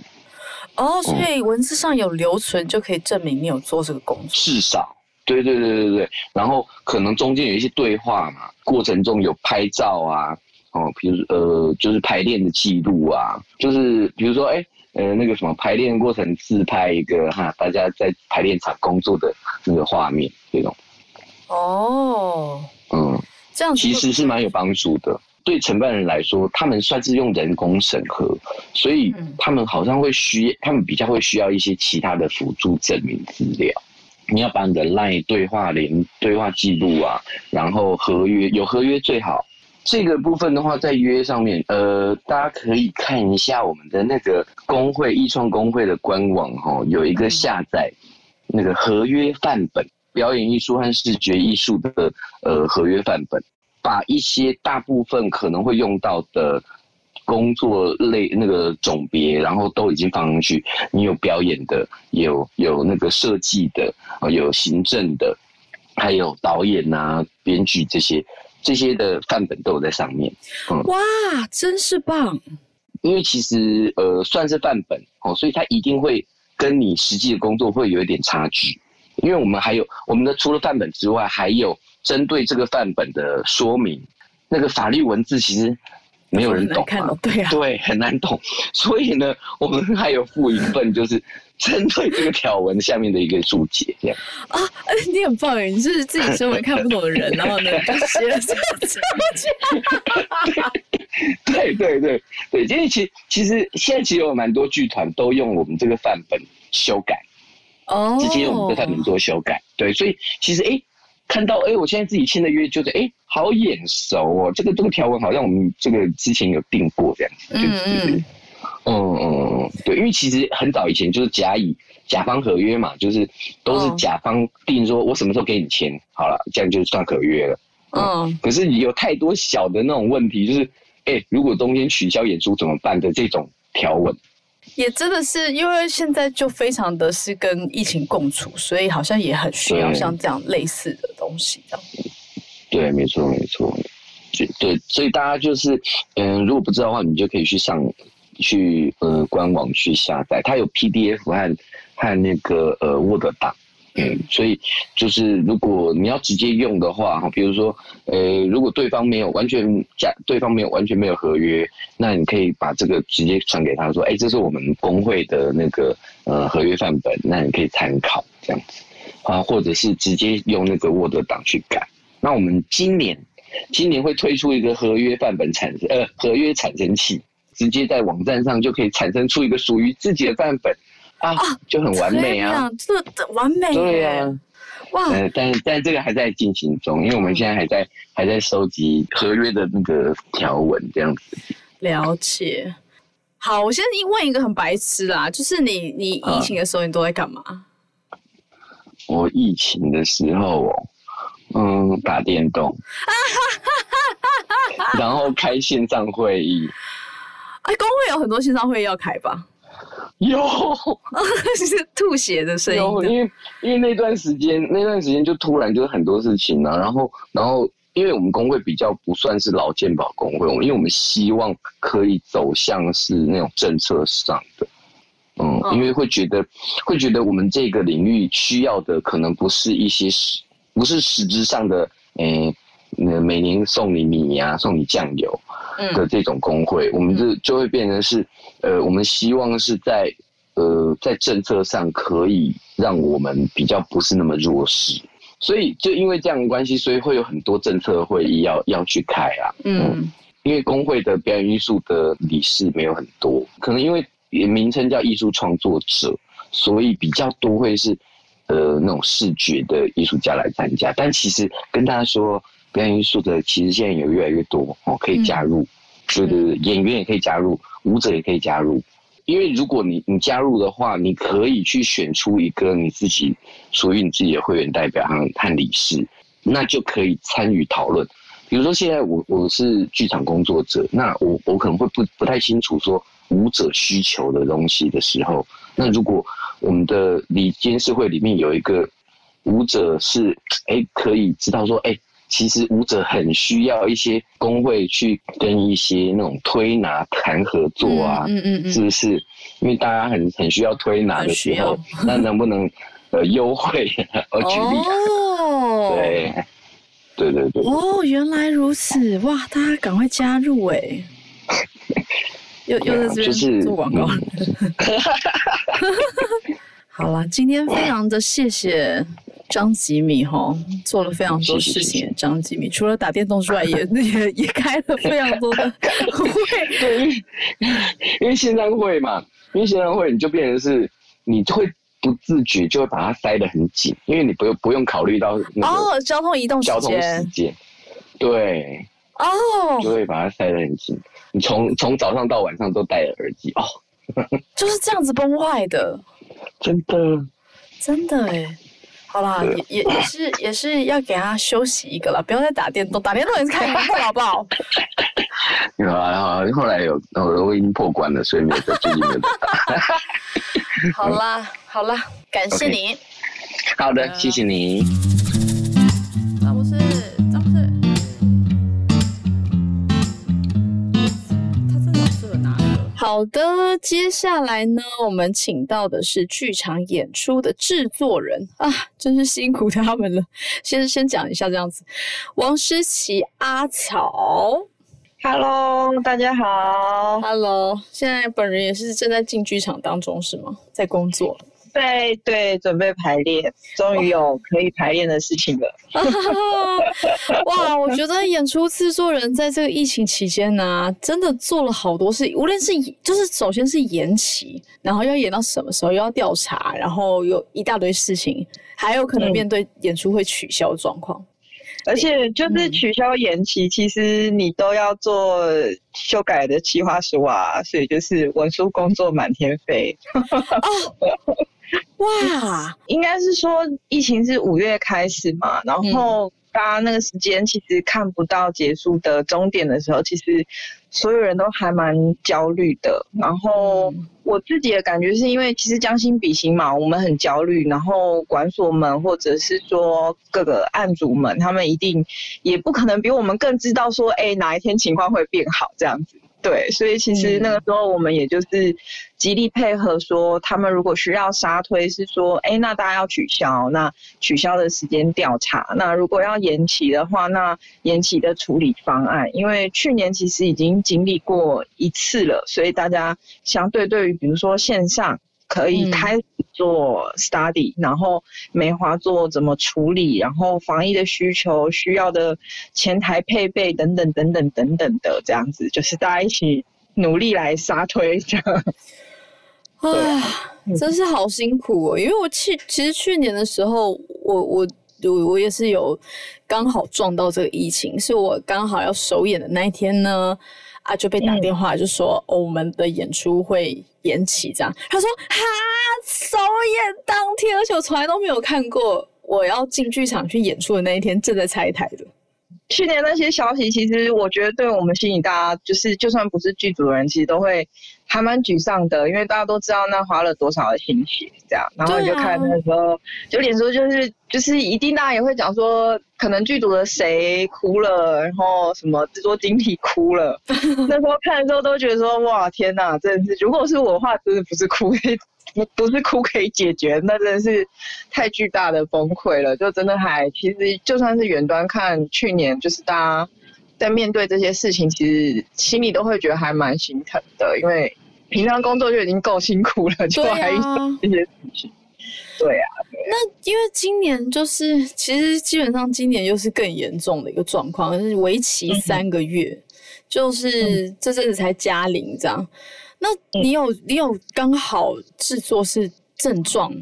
哦，所以文字上有留存就可以证明你有做这个工作。至少。对对对对对，然后可能中间有一些对话嘛，过程中有拍照啊，哦，比如呃，就是排练的记录啊，就是比如说哎，呃，那个什么排练过程自拍一个哈，大家在排练场工作的那个画面，这种，哦，嗯，这样其实是蛮有帮助的。对承办人来说，他们算是用人工审核，所以嗯他们好像会需，他们比较会需要一些其他的辅助证明资料。你要把你的 LINE 对话连对话记录啊，然后合约有合约最好。这个部分的话，在约上面，呃，大家可以看一下我们的那个工会艺创工会的官网哈、有一个下载那个合约范本，表演艺术和视觉艺术的呃合约范本，把一些大部分可能会用到的工作类那个种别，然后都已经放上去。你有表演的，有有那个设计的，有行政的，还有导演啊、编剧这些这些的范本都有在上面。哇，真是棒！因为其实呃算是范本哦，所以它一定会跟你实际的工作会有一点差距。因为我们还有我们的除了范本之外，还有针对这个范本的说明，那个法律文字其实没有人懂对啊，对，很难懂。所以呢，我们还有附一份，就是针对这个条文下面的一个注解，这样。啊，哎，你很棒哎，你是自己身为看不懂的人，然后呢，就写了这个字 对对对对，因为其实其实现在其实有蛮多剧团都用我们这个范本修改。哦，直接用我们的范本做修改。对，所以其实哎、诶看到哎、诶我现在自己签的约就是哎、诶好眼熟哦，这个这个条文好像我们这个之前有定过这样子。嗯就是嗯嗯嗯嗯，对，因为其实很早以前就是甲乙甲方合约嘛，就是都是甲方定说我什么时候给你签，好了，这样就算合约了。嗯，可是有太多小的那种问题，就是哎、如果中间取消演出怎么办的这种条文。也真的是因为现在就非常的是跟疫情共处，所以好像也很需要像这样类似的东西，这样。对，没错，没错。就对，所以大家就是，嗯、如果不知道的话，你就可以去上去呃官网去下载，它有 PDF 和和那个呃 Word 档。嗯，所以就是如果你要直接用的话，哈，比如说，呃，如果对方没有完全假，对方没有完全没有合约，那你可以把这个直接传给他说，哎，这是我们工会的那个呃合约范本，那你可以参考这样子啊，或者是直接用那个 Word 档去改。那我们今年今年会推出一个合约范本产生呃合约产生器，直接在网站上就可以产生出一个属于自己的范本啊，就很完美啊。这，这完美，对呀、哇，呃，但但这个还在进行中，因为我们现在还在还在收集合约的那个条文这样子。了解。好，我先问一个很白痴啦，就是你你疫情的时候你都在干嘛？我疫情的时候哦，嗯，打电动，然后开线上会议，哎，工会有很多线上会议要开吧？有 是吐血的声，音的。因为因为那段时间那段时间就突然就是很多事情啊，然后然后因为我们工会比较不算是老健保工会，我们因为我们希望可以走向是那种政策上的，嗯，嗯因为会觉得会觉得我们这个领域需要的可能不是一些实不是实质上的，诶、呃每年送你米呀、送你酱油，的嗯这种工会，我们就就会变成是，呃，我们希望是在呃在政策上可以让我们比较不是那么弱势，所以就因为这样的关系，所以会有很多政策会议要要去开啊，嗯。因为工会的表演艺术的理事没有很多，可能因为名称叫艺术创作者，所以比较多会是呃那种视觉的艺术家来参加。但其实跟大家说，表演艺术的其实现在有越来越多哦，可以加入，对对对，演员也可以加入，舞者也可以加入。因为如果你你加入的话，你可以去选出一个你自己属于你自己的会员代表和和理事，那就可以参与讨论。比如说现在我我是剧场工作者，那我我可能会不不太清楚说舞者需求的东西的时候，那如果我们的理监事会里面有一个舞者是哎可以知道说哎。其实舞者很需要一些工会去跟一些那种推拿谈合作啊，嗯嗯嗯是不是？因为大家很很需要推拿的时候，那能不能呃优惠？我举例啊，哦，对，对对对，哦，原来如此，哇，大家赶快加入哎！又又在这边就是做广告。好了，今天非常的谢谢张吉米哈，做了非常多事情。张吉米除了打电动之外，也也也开了非常多的会。对，因为线上会嘛，因为线上会你就变成是你会不自觉就会把它塞得很紧，因为你不用不用考虑到哦，交通移动时交通时间间，对，哦，就会把它塞得很紧。你从从早上到晚上都戴着耳机哦，就是这样子崩坏的。真的。真的哎，好啦，也也也是也是要给他休息一个了，不要再打电动，打电动也是看荧幕，好不好？有啊，然后后来有，我我已经破关了，所以没有在最近没有打。好啦，好啦，感谢你，好的，谢谢你。詹姆斯，好的，接下来呢，我们请到的是剧场演出的制作人啊，真是辛苦他们了。先先讲一下这样子，王诗琪、阿草。Hello，大家好。Hello，现在本人也是正在进剧场当中，是吗？在工作。对对，准备排练，终于有可以排练的事情了。哇，我觉得演出制作人在这个疫情期间呢、真的做了好多事，无论是就是首先是延期，然后要演到什么时候，又要调查，然后有一大堆事情，还有可能嗯面对演出会取消状况。而且就是嗯取消延期，其实你都要做修改的企划书啊，所以就是文书工作满天飞。哇，应该是说疫情是五月开始嘛，然后大家那个时间其实看不到结束的终点的时候，其实所有人都还蛮焦虑的。然后我自己的感觉是因为其实将心比心嘛，我们很焦虑，然后管所们或者是说各个案主们，他们一定也不可能比我们更知道说，哎，哪一天情况会变好这样子。对，所以其实那个时候我们也就是极力配合，说他们如果需要杀推，是说，哎，那大家要取消，那取消的时间调查，那如果要延期的话，那延期的处理方案，因为去年其实已经经历过一次了，所以大家相对对于比如说线上可以嗯开始做 study，、然后梅花做怎么处理，然后防疫的需求需要的前台配备等等等等等等的这样子，就是大家一起努力来杀推这样。唉，真是好辛苦哦！因为我去，其实去年的时候，我我我我也是有刚好撞到这个疫情，是我刚好要首演的那一天呢。啊，就被打电话就说、哦、我们的演出会延期这样。他说哈，首演当天，而且我从来都没有看过我要进剧场去演出的那一天正在拆台的。去年那些消息，其实我觉得对我们心里大家就是，就算不是剧组的人，其实都会还蛮沮丧的，因为大家都知道那花了多少的心血，这样，然后你就看那时候，就脸书就是就是一定大家也会讲说，可能剧组的谁哭了，然后什么制作经理哭了，那时候看的时候都觉得说，哇，天哪，真的是，如果是我的话，真的不是哭。不不是哭可以解决，那真的是太巨大的崩溃了。就真的还，其实就算是远端看，去年就是大家在面对这些事情，其实心里都会觉得还蛮心疼的，因为平常工作就已经够辛苦了，就还这些事情。对啊，那因为今年就是，其实基本上今年又是更严重的一个状况，就是为期三个月，嗯、就是这阵子才加零这样。那你有、嗯、你有刚好制作是症状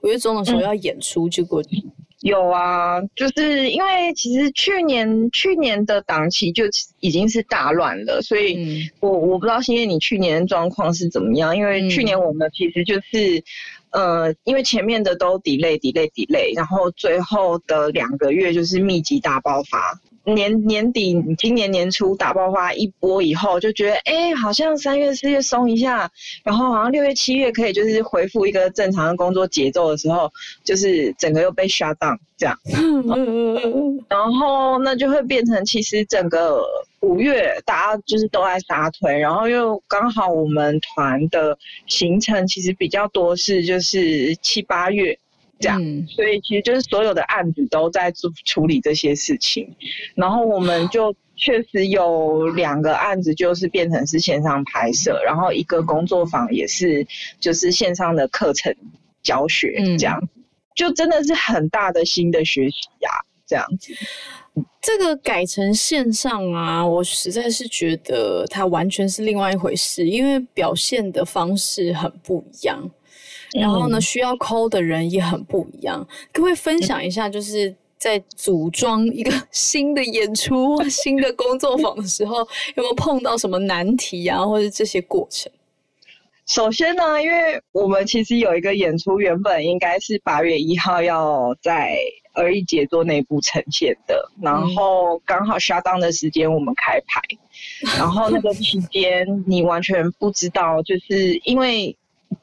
五月中的时候要演出，结果、嗯、有啊，就是因为其实去年去年的档期就已经是大乱了，所以我我不知道现在你去年的状况是怎么样，因为去年我们其实就是。呃，因为前面的都 delay delay delay，然后最后的两个月就是密集大爆发。年年底今年年初打爆发一波以后，就觉得哎，好像三月四月松一下，然后好像六月七月可以就是恢复一个正常的工作节奏的时候，就是整个又被 shut down 这样。然后那就会变成其实整个五月大家就是都在撒腿，然后又刚好我们团的行程其实比较多是就是七八月。这样，嗯、所以其实就是所有的案子都在处处理这些事情，然后我们就确实有两个案子就是变成是线上拍摄，然后一个工作坊也是就是线上的课程教学，这样、嗯、就真的是很大的新的学习呀、啊，这样子。这个改成线上啊，我实在是觉得它完全是另外一回事，因为表现的方式很不一样。然后呢，需要抠的人也很不一样。各位分享一下，就是在组装一个 新的演出、新的工作坊的时候，有没有碰到什么难题啊，或者这些过程？首先呢，因为我们其实有一个演出，原本应该是八月一号要在儿艺节做内部呈现的，然后刚好下档的时间我们开牌，然后那个期间你完全不知道，就是因为。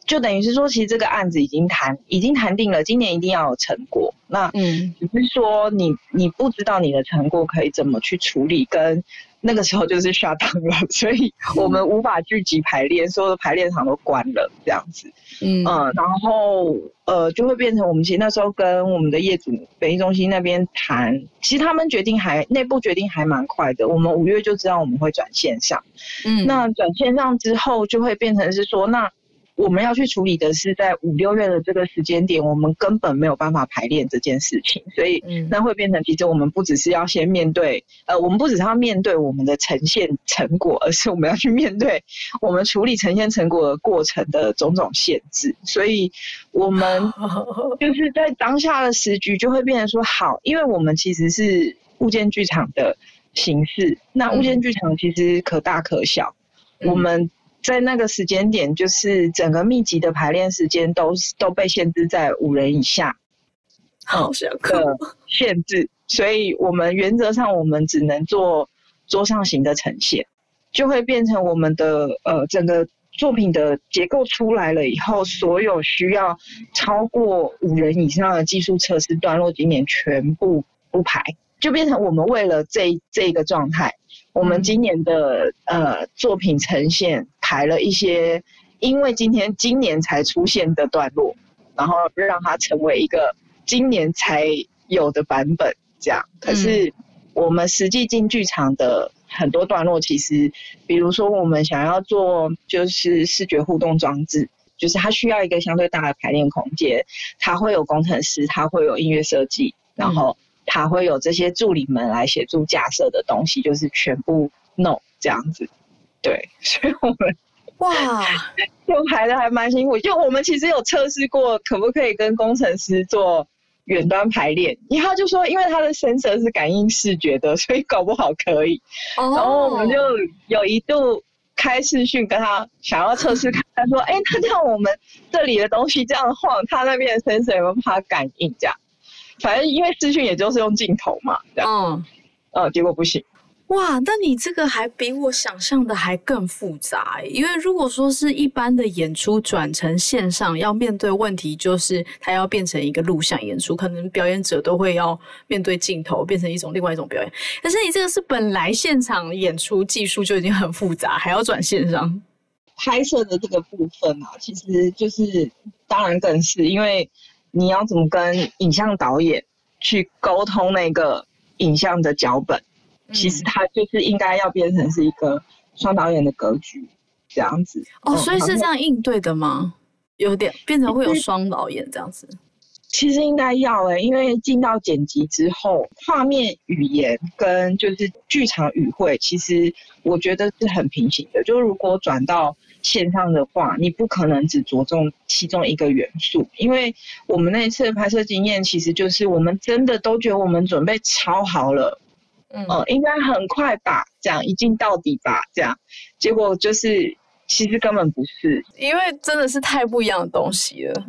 就等于是说，其实这个案子已经谈已经谈定了，今年一定要有成果。那嗯，只是说你你不知道你的成果可以怎么去处理，跟那个时候就是下档了，所以我们无法聚集排练，所有的排练场都关了，这样子。嗯嗯，然后呃，就会变成我们其实那时候跟我们的业主北艺中心那边谈，其实他们决定还内部决定还蛮快的，我们五月就知道我们会转线上。嗯，那转线上之后就会变成是说那。我们要去处理的是在五六月的这个时间点，我们根本没有办法排练这件事情，所以那会变成其实我们不只是要先面对，呃，我们不只是要面对我们的呈现成果，而是我们要去面对我们处理呈现成果的过程的种种限制，所以我们 就是在当下的时局就会变成说好，因为我们其实是物件剧场的形式，那物件剧场其实可大可小，我们。在那个时间点，就是整个密集的排练时间都都被限制在五人以下，好想的限制，所以我们原则上我们只能做桌上型的呈现，就会变成我们的呃整个作品的结构出来了以后，所有需要超过五人以上的技术测试段落，今年全部不排，就变成我们为了这这个状态。我们今年的呃作品呈现排了一些，因为今天今年才出现的段落，然后让它成为一个今年才有的版本，这样。可是我们实际进剧场的很多段落，其实比如说我们想要做就是视觉互动装置，就是它需要一个相对大的排练空间，它会有工程师，它会有音乐设计，然后。它会有这些助理们来协助架设的东西，就是全部 no 这样子，对，所以我们哇，就排的还蛮辛苦。就我们其实有测试过，可不可以跟工程师做远端排练，然后就说，因为他的声色是感应视觉的，所以搞不好可以。哦然后我们就有一度开视讯跟他想要测试看，他说：“哎，那这样我们这里的东西这样晃，他那边的 sensor 有没有办法感应？这样，反正因为视讯也就是用镜头嘛，这样，嗯。呃，结果不行。哇，那你这个还比我想象的还更复杂因为如果说是一般的演出转成线上，要面对问题就是它要变成一个录像演出，可能表演者都会要面对镜头，变成一种另外一种表演。可是你这个是本来现场演出技术就已经很复杂，还要转线上。拍摄的这个部分啊，其实就是当然更是因为你要怎么跟影像导演去沟通那个影像的脚本，其实它就是应该要变成是一个双导演的格局这样子。哦，嗯所以是这样应对的吗？有点变成会有双导演这样子。其实应该要诶、因为进到剪辑之后，画面语言跟就是剧场语汇，其实我觉得是很平行的。就如果转到线上的话，你不可能只着重其中一个元素，因为我们那一次的拍摄经验，其实就是我们真的都觉得我们准备超好了，嗯。呃，应该很快吧，这样一镜到底吧，这样，结果就是其实根本不是，因为真的是太不一样的东西了。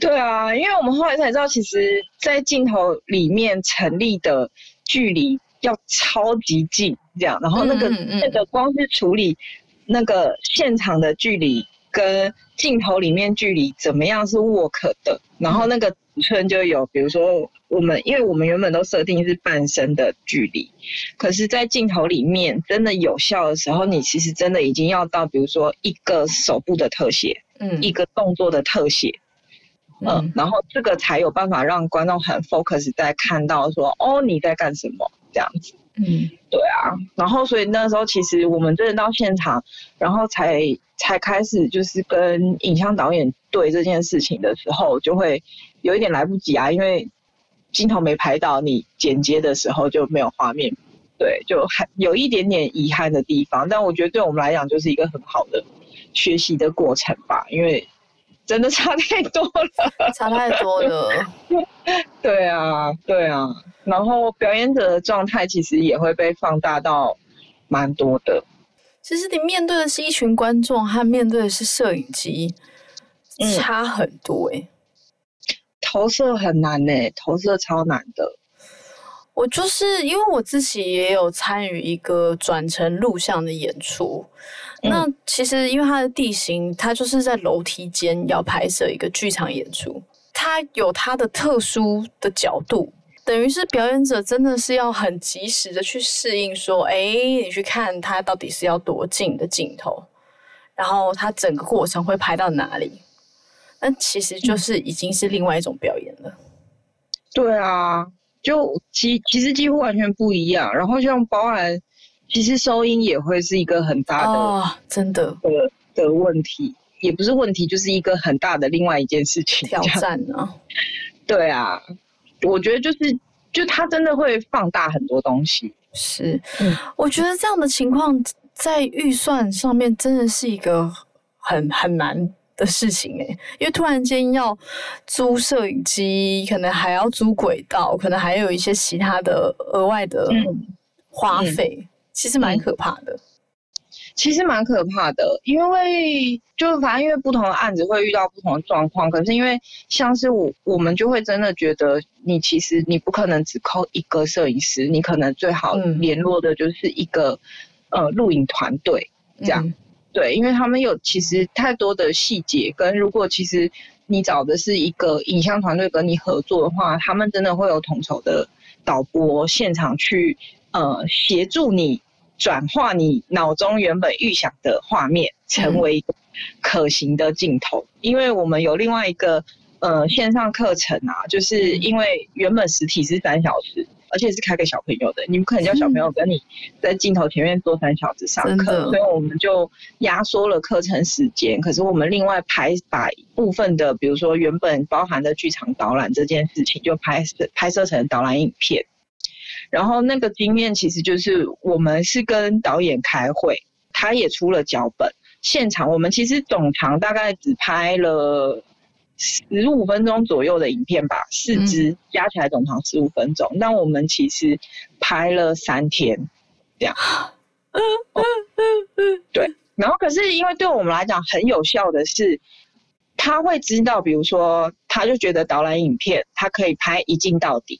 对啊，因为我们后来才知道，其实，在镜头里面成立的距离要超级近，这样，然后那个、嗯嗯嗯。那个光是处理那个现场的距离跟镜头里面距离怎么样是 work 的，然后那个尺寸就有，比如说我们，因为我们原本都设定是半身的距离，可是，在镜头里面真的有效的时候，你其实真的已经要到，比如说一个手部的特写，嗯一个动作的特写。嗯嗯，然后这个才有办法让观众很 focus 在看到说，哦，你在干什么这样子。嗯对啊，然后所以那时候其实我们真的到现场，然后才才开始就是跟影像导演对这件事情的时候，就会有一点来不及啊，因为镜头没拍到，你剪接的时候就没有画面，对，就还有一点点遗憾的地方。但我觉得对我们来讲就是一个很好的学习的过程吧，因为真的差太多了。差太多了。对啊，对啊，然后表演者的状态其实也会被放大到蛮多的。其实你面对的是一群观众，和面对的是摄影机，嗯差很多哎、投射很难呢、投射超难的。我就是因为我自己也有参与一个转成录像的演出，嗯那其实因为它的地形，它就是在楼梯间要拍摄一个剧场演出，它有它的特殊的角度。等于是表演者真的是要很及时的去适应，说，哎，你去看它到底是要多近的镜头，然后它整个过程会拍到哪里，那其实就是已经是另外一种表演了。对啊，就其其实几乎完全不一样。然后像包含，其实收音也会是一个很大的、哦，真的的的问题，也不是问题，就是一个很大的另外一件事情。挑战啊！对啊，我觉得就是就它真的会放大很多东西。是，嗯我觉得这样的情况在预算上面真的是一个很很难的事情诶，因为突然间要租摄影机，可能还要租轨道，可能还有一些其他的额外的嗯花费，其实蛮可怕的。其实蛮可怕的，因为就反正因为不同的案子会遇到不同的状况，可是因为像是我我们就会真的觉得你其实你不可能只扣一个摄影师，你可能最好嗯。联络的就是一个、呃录影团队，这样嗯对，因为他们有其实太多的细节，跟如果其实你找的是一个影像团队跟你合作的话，他们真的会有统筹的导播现场去呃协助你转化你脑中原本预想的画面，成为可行的镜头。因为我们有另外一个呃线上课程啊，就是因为原本实体是三小时。而且是开给小朋友的，你不可能叫小朋友跟你在镜头前面坐三小时上课，所以我们就压缩了课程时间。可是我们另外拍把部分的，比如说原本包含的剧场导览这件事情，就拍摄拍摄成导览影片。然后那个经验其实就是我们是跟导演开会，他也出了脚本，现场我们其实总长大概只拍了十五分钟左右的影片吧，四支加起来总长十五分钟。那我们其实拍了三天，这样。对，然后可是因为对我们来讲很有效的是，他会知道，比如说，他就觉得导览影片，他可以拍一镜到底。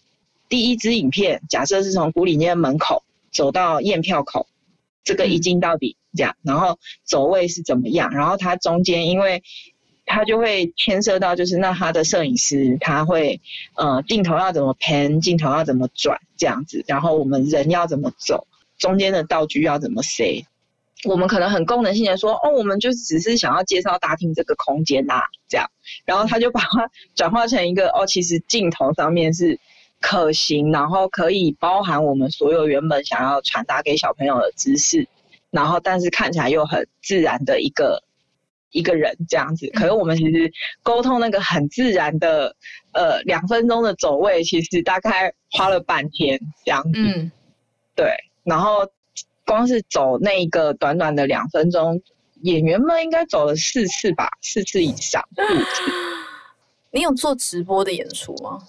第一支影片假设是从古里念门口走到验票口，这个一镜到底这样，然后走位是怎么样，然后他中间因为。他就会牵涉到，就是那他的摄影师他会，呃，镜头要怎么偏，镜头要怎么转这样子，然后我们人要怎么走，中间的道具要怎么塞，我们可能很功能性的说，哦，我们就只是想要介绍大厅这个空间呐，这样，然后他就把它转化成一个，哦，其实镜头上面是可行，然后可以包含我们所有原本想要传达给小朋友的知识，然后但是看起来又很自然的一个。一个人这样子，可是我们其实沟通那个很自然的，呃，两分钟的走位，其实大概花了半天这样子。嗯，对。然后光是走那个短短的两分钟，演员们应该走了四次吧，四次以上。你有做直播的演出吗？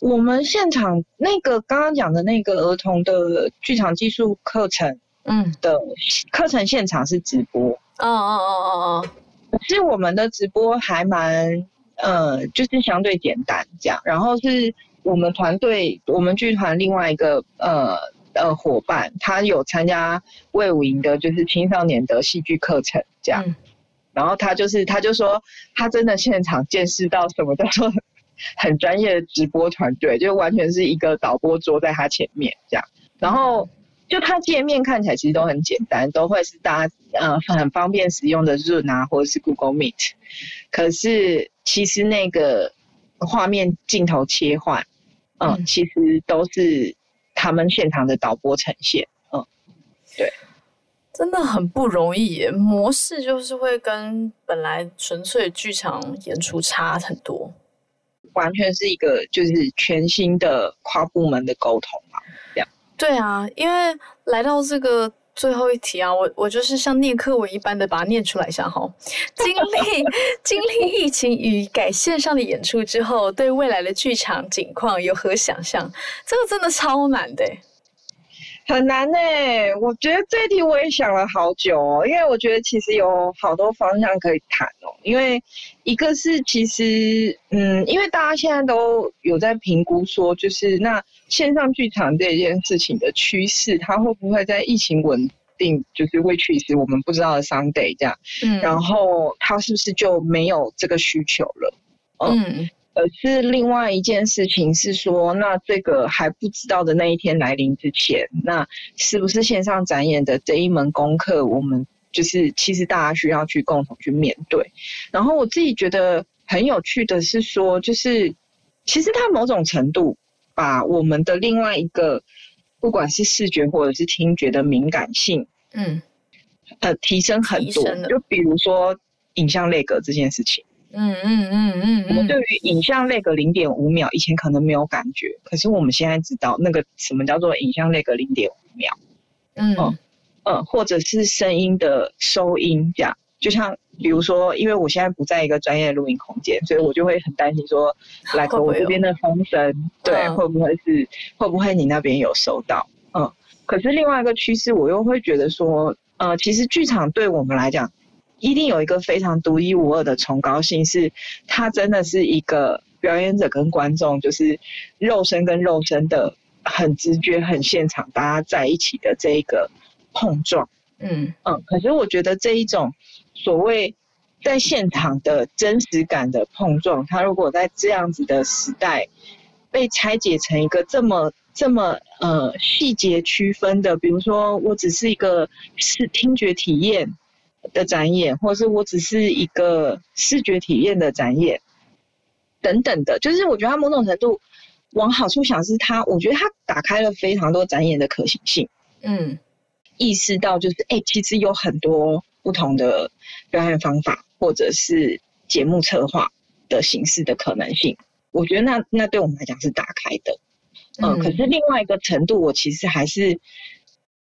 我们现场那个刚刚讲的那个儿童的剧场技术课程，嗯，的课程现场是直播。哦哦哦哦哦，其实我们的直播还蛮，呃，就是相对简单这样。然后是我们团队，我们剧团另外一个呃呃伙伴，他有参加魏武营的，就是青少年的戏剧课程这样。然后他就是他就说，他真的现场见识到什么叫做 很专业的直播团队，就完全是一个导播坐在他前面这样。然后。就它界面看起来其实都很简单，都会是大家呃很方便使用的 Zoom 啊，或者是 Google Meet。可是其实那个画面镜头切换，嗯，其实都是他们现场的导播呈现，嗯，对，真的很不容易。模式就是会跟本来纯粹剧场演出差很多，完全是一个就是全新的跨部门的沟通嘛。对啊，因为来到这个最后一题啊，我我就是像念课文一般的把它念出来一下哈。经历经历疫情与改线上的演出之后，对未来的剧场景况有何想象？这个真的超难的。很难呢，我觉得这一题我也想了好久哦，因为我觉得其实有好多方向可以谈哦。因为一个是其实，嗯，因为大家现在都有在评估说，就是那线上剧场这件事情的趋势，它会不会在疫情稳定，就是未去时我们不知道的 Sunday 这样，嗯，然后它是不是就没有这个需求了？嗯。而是另外一件事情是说，那这个还不知道的那一天来临之前，那是不是线上展演的这一门功课，我们就是其实大家需要去共同去面对。然后我自己觉得很有趣的是说，就是其实它某种程度把我们的另外一个，不管是视觉或者是听觉的敏感性，嗯，呃，提升很多。就比如说影像类格这件事情。嗯嗯嗯嗯，我们对于影像那个零点五秒，以前可能没有感觉，可是我们现在知道那个什么叫做影像那个零点五秒。嗯嗯，或者是声音的收音这样，就像比如说，因为我现在不在一个专业录音空间，所以我就会很担心说，来我这边的风声，对，会不会是会不会你那边有收到？嗯，可是另外一个趋势，我又会觉得说，呃，其实剧场对我们来讲。一定有一个非常独一无二的崇高性，是它真的是一个表演者跟观众，就是肉身跟肉身的很直觉、很现场，大家在一起的这一个碰撞。嗯嗯，可是我觉得这一种所谓在现场的真实感的碰撞，它如果在这样子的时代被拆解成一个这么这么呃细节区分的，比如说我只是一个是听觉体验。的展演，或者是我只是一个视觉体验的展演，等等的，就是我觉得它某种程度往好处想，是它，我觉得它打开了非常多展演的可行性。嗯，意识到就是，哎，其实有很多不同的表演方法，或者是节目策划的形式的可能性。我觉得那那对我们来讲是打开的。嗯，可是另外一个程度，我其实还是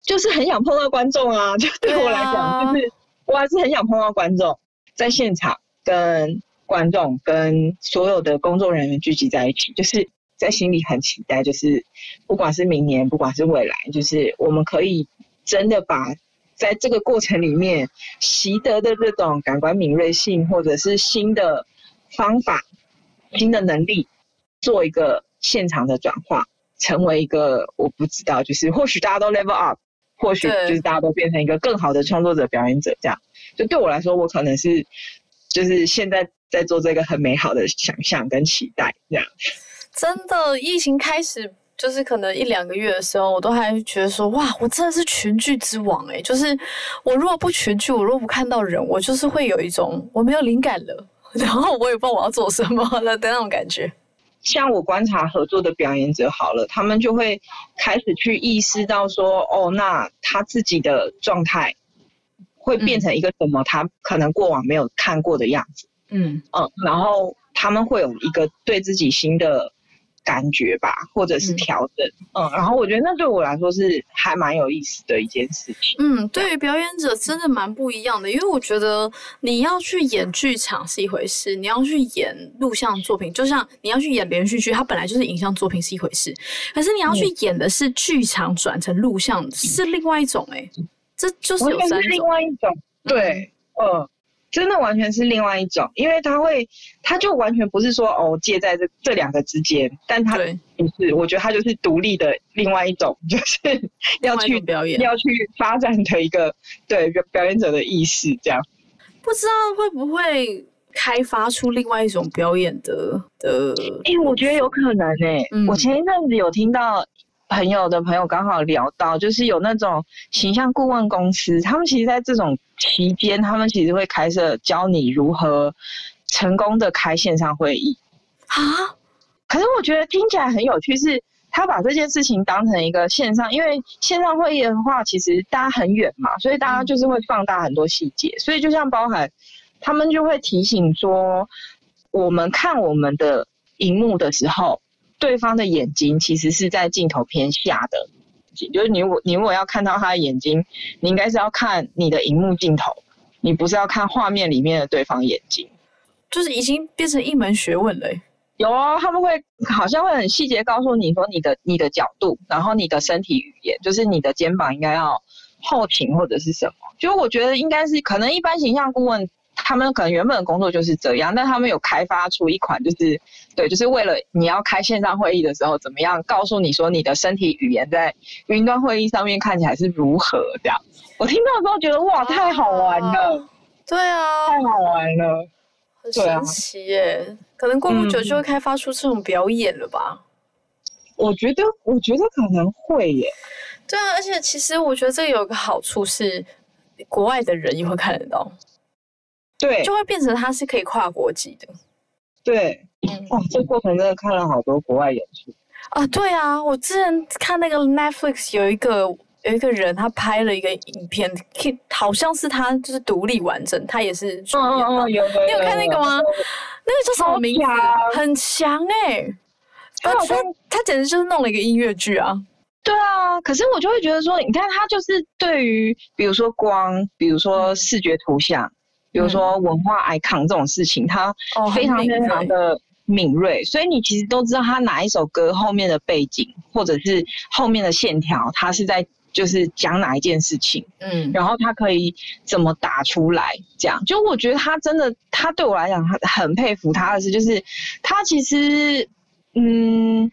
就是很想碰到观众啊，就对我来讲就是。我还是很想碰到观众，在现场跟观众跟所有的工作人员聚集在一起，就是在心里很期待，就是不管是明年，不管是未来，就是我们可以真的把在这个过程里面习得的这种感官敏锐性，或者是新的方法、新的能力，做一个现场的转化，成为一个我不知道，就是或许大家都 level up，或许就是大家都变成一个更好的创作者、表演者，这样。就对我来说，我可能是就是现在在做这个很美好的想象跟期待，这样。真的，疫情开始就是可能一两个月的时候，我都还觉得说，哇，我真的是群聚之王诶、就是我如果不群聚，我如果不看到人，我就是会有一种我没有灵感了，然后我也不知道我要做什么了的那种感觉。像我观察合作的表演者好了，他们就会开始去意识到说，哦，那他自己的状态会变成一个什么他可能过往没有看过的样子，嗯。嗯，然后他们会有一个对自己新的感觉吧，或者是嗯。调整，嗯，然后我觉得那对我来说是还蛮有意思的一件事情。嗯，对于表演者真的蛮不一样的，因为我觉得你要去演剧场是一回事，你要去演录像作品，就像你要去演连续剧，它本来就是影像作品是一回事，可是你要去演的是剧场转成录像是另外一种哎、这就是有三种。外一种，对，嗯，真的完全是另外一种，因为他会，他就完全不是说哦介在这这两个之间，但它对，不是，我觉得他就是独立的另外一种，就是 要去表演，要去发展的一个对表表演者的意识，这样。不知道会不会开发出另外一种表演的的。哎、我觉得有可能诶、嗯我前一阵子有听到朋友的朋友刚好聊到，就是有那种形象顾问公司，他们其实在这种期间，他们其实会开设教你如何成功的开线上会议。啊，可是我觉得听起来很有趣，是他把这件事情当成一个线上，因为线上会议的话，其实大家很远嘛，所以大家就是会放大很多细节，所以就像包含他们就会提醒说，我们看我们的荧幕的时候，对方的眼睛其实是在镜头偏下的，就是你如果你如果要看到他的眼睛，你应该是要看你的荧幕镜头，你不是要看画面里面的对方眼睛。就是已经变成一门学问了欸。有啊，他们会好像会很细节告诉你说你的你的角度，然后你的身体语言，就是你的肩膀应该要后倾或者是什么。就我觉得应该是可能一般形象顾问他们可能原本的工作就是这样，但他们有开发出一款就是对，就是为了你要开线上会议的时候怎么样告诉你说你的身体语言在云端会议上面看起来是如何这样。我听到的时候觉得哇，太好玩了，对啊，太好玩了。很神奇耶！可能过不久嗯就会开发出这种表演了吧？我觉得，我觉得可能会耶。对啊，而且其实我觉得这个有个好处是，国外的人也会看得到，对就会变成它是可以跨国籍的。对，嗯哇，这过程真的看了好多国外演出。啊，对啊，我之前看那个 Netflix 有一个有一个人，他拍了一个影片，可好像是他就是独立完整，他也是主演嘛。有有你有看那个吗？那个叫什么名字？很强哎、他他他他简直就是弄了一个音乐剧啊！对啊，可是我就会觉得说，你看他就是对于比如说光，比如说视觉图像，比如说文化 icon 这种事情，他哦，非常非常的敏锐，所以你其实都知道他哪一首歌后面的背景或者是后面的线条，他是在就是讲哪一件事情。嗯。然后他可以怎么打出来，这样。就我觉得他真的，他对我来讲，他很佩服他的是，就是他其实，嗯，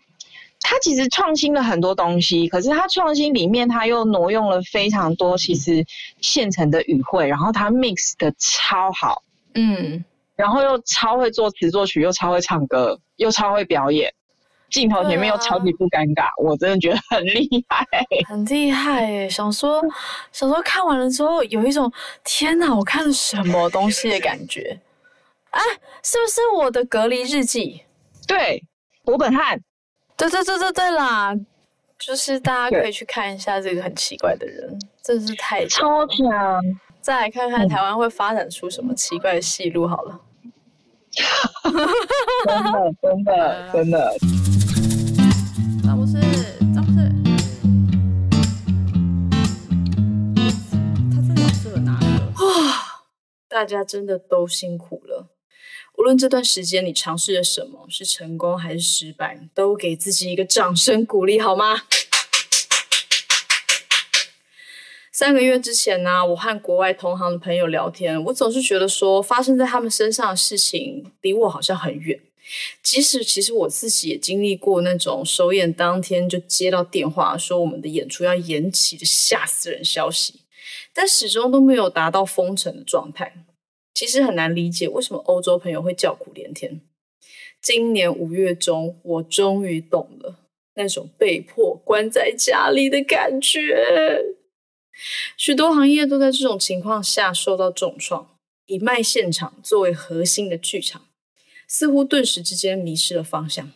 他其实创新了很多东西，可是他创新里面他又挪用了非常多其实现成的语汇，然后他 mix 的超好，嗯，然后又超会作词作曲，又超会唱歌，又超会表演。镜头前面又超级不尴尬，我真的觉得很厉害。很厉害哎！想说想说看完了之后，有一种天哪，我看了什么东西的感觉。啊，是不是我的隔离日记？对，伯本汉，对对对对对啦，就是大家可以去看一下这个很奇怪的人，真的是太超强。再来看看台湾会发展出什么奇怪的戏路好了。真的，真的，真的。张博士，张博士，他真的有适合拿那个哇！大家真的都辛苦了。无论这段时间你尝试了什么，是成功还是失败，都给自己一个掌声鼓励好吗？三个月之前呢，我和国外同行的朋友聊天，我总是觉得说发生在他们身上的事情离我好像很远。即使其实我自己也经历过那种首演当天就接到电话说我们的演出要延期的吓死人消息，但始终都没有达到封城的状态。其实很难理解为什么欧洲朋友会叫苦连天。今年五月中，我终于懂了那种被迫关在家里的感觉。许多行业都在这种情况下受到重创。以卖现场作为核心的剧场，似乎顿时之间迷失了方向。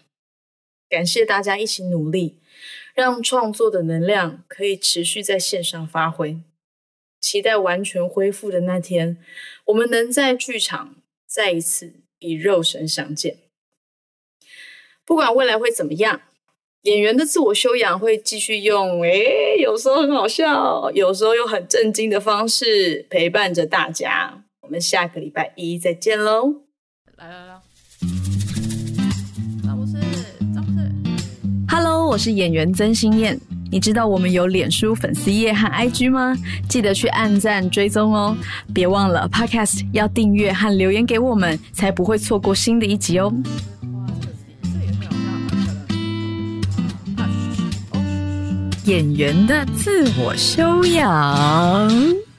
感谢大家一起努力，让创作的能量可以持续在线上发挥。期待完全恢复的那天，我们能在剧场再一次以肉身相见。不管未来会怎么样。演员的自我修养会继续用，诶，有时候很好笑，有时候又很震惊的方式陪伴着大家。我们下个礼拜一再见喽！来来来，张博士，张博士，Hello，我是演员曾心燕。你知道我们有脸书粉丝页和 IG 吗？记得去按赞追踪哦！别忘了 Podcast 要订阅和留言给我们，才不会错过新的一集哦。演员的自我修养。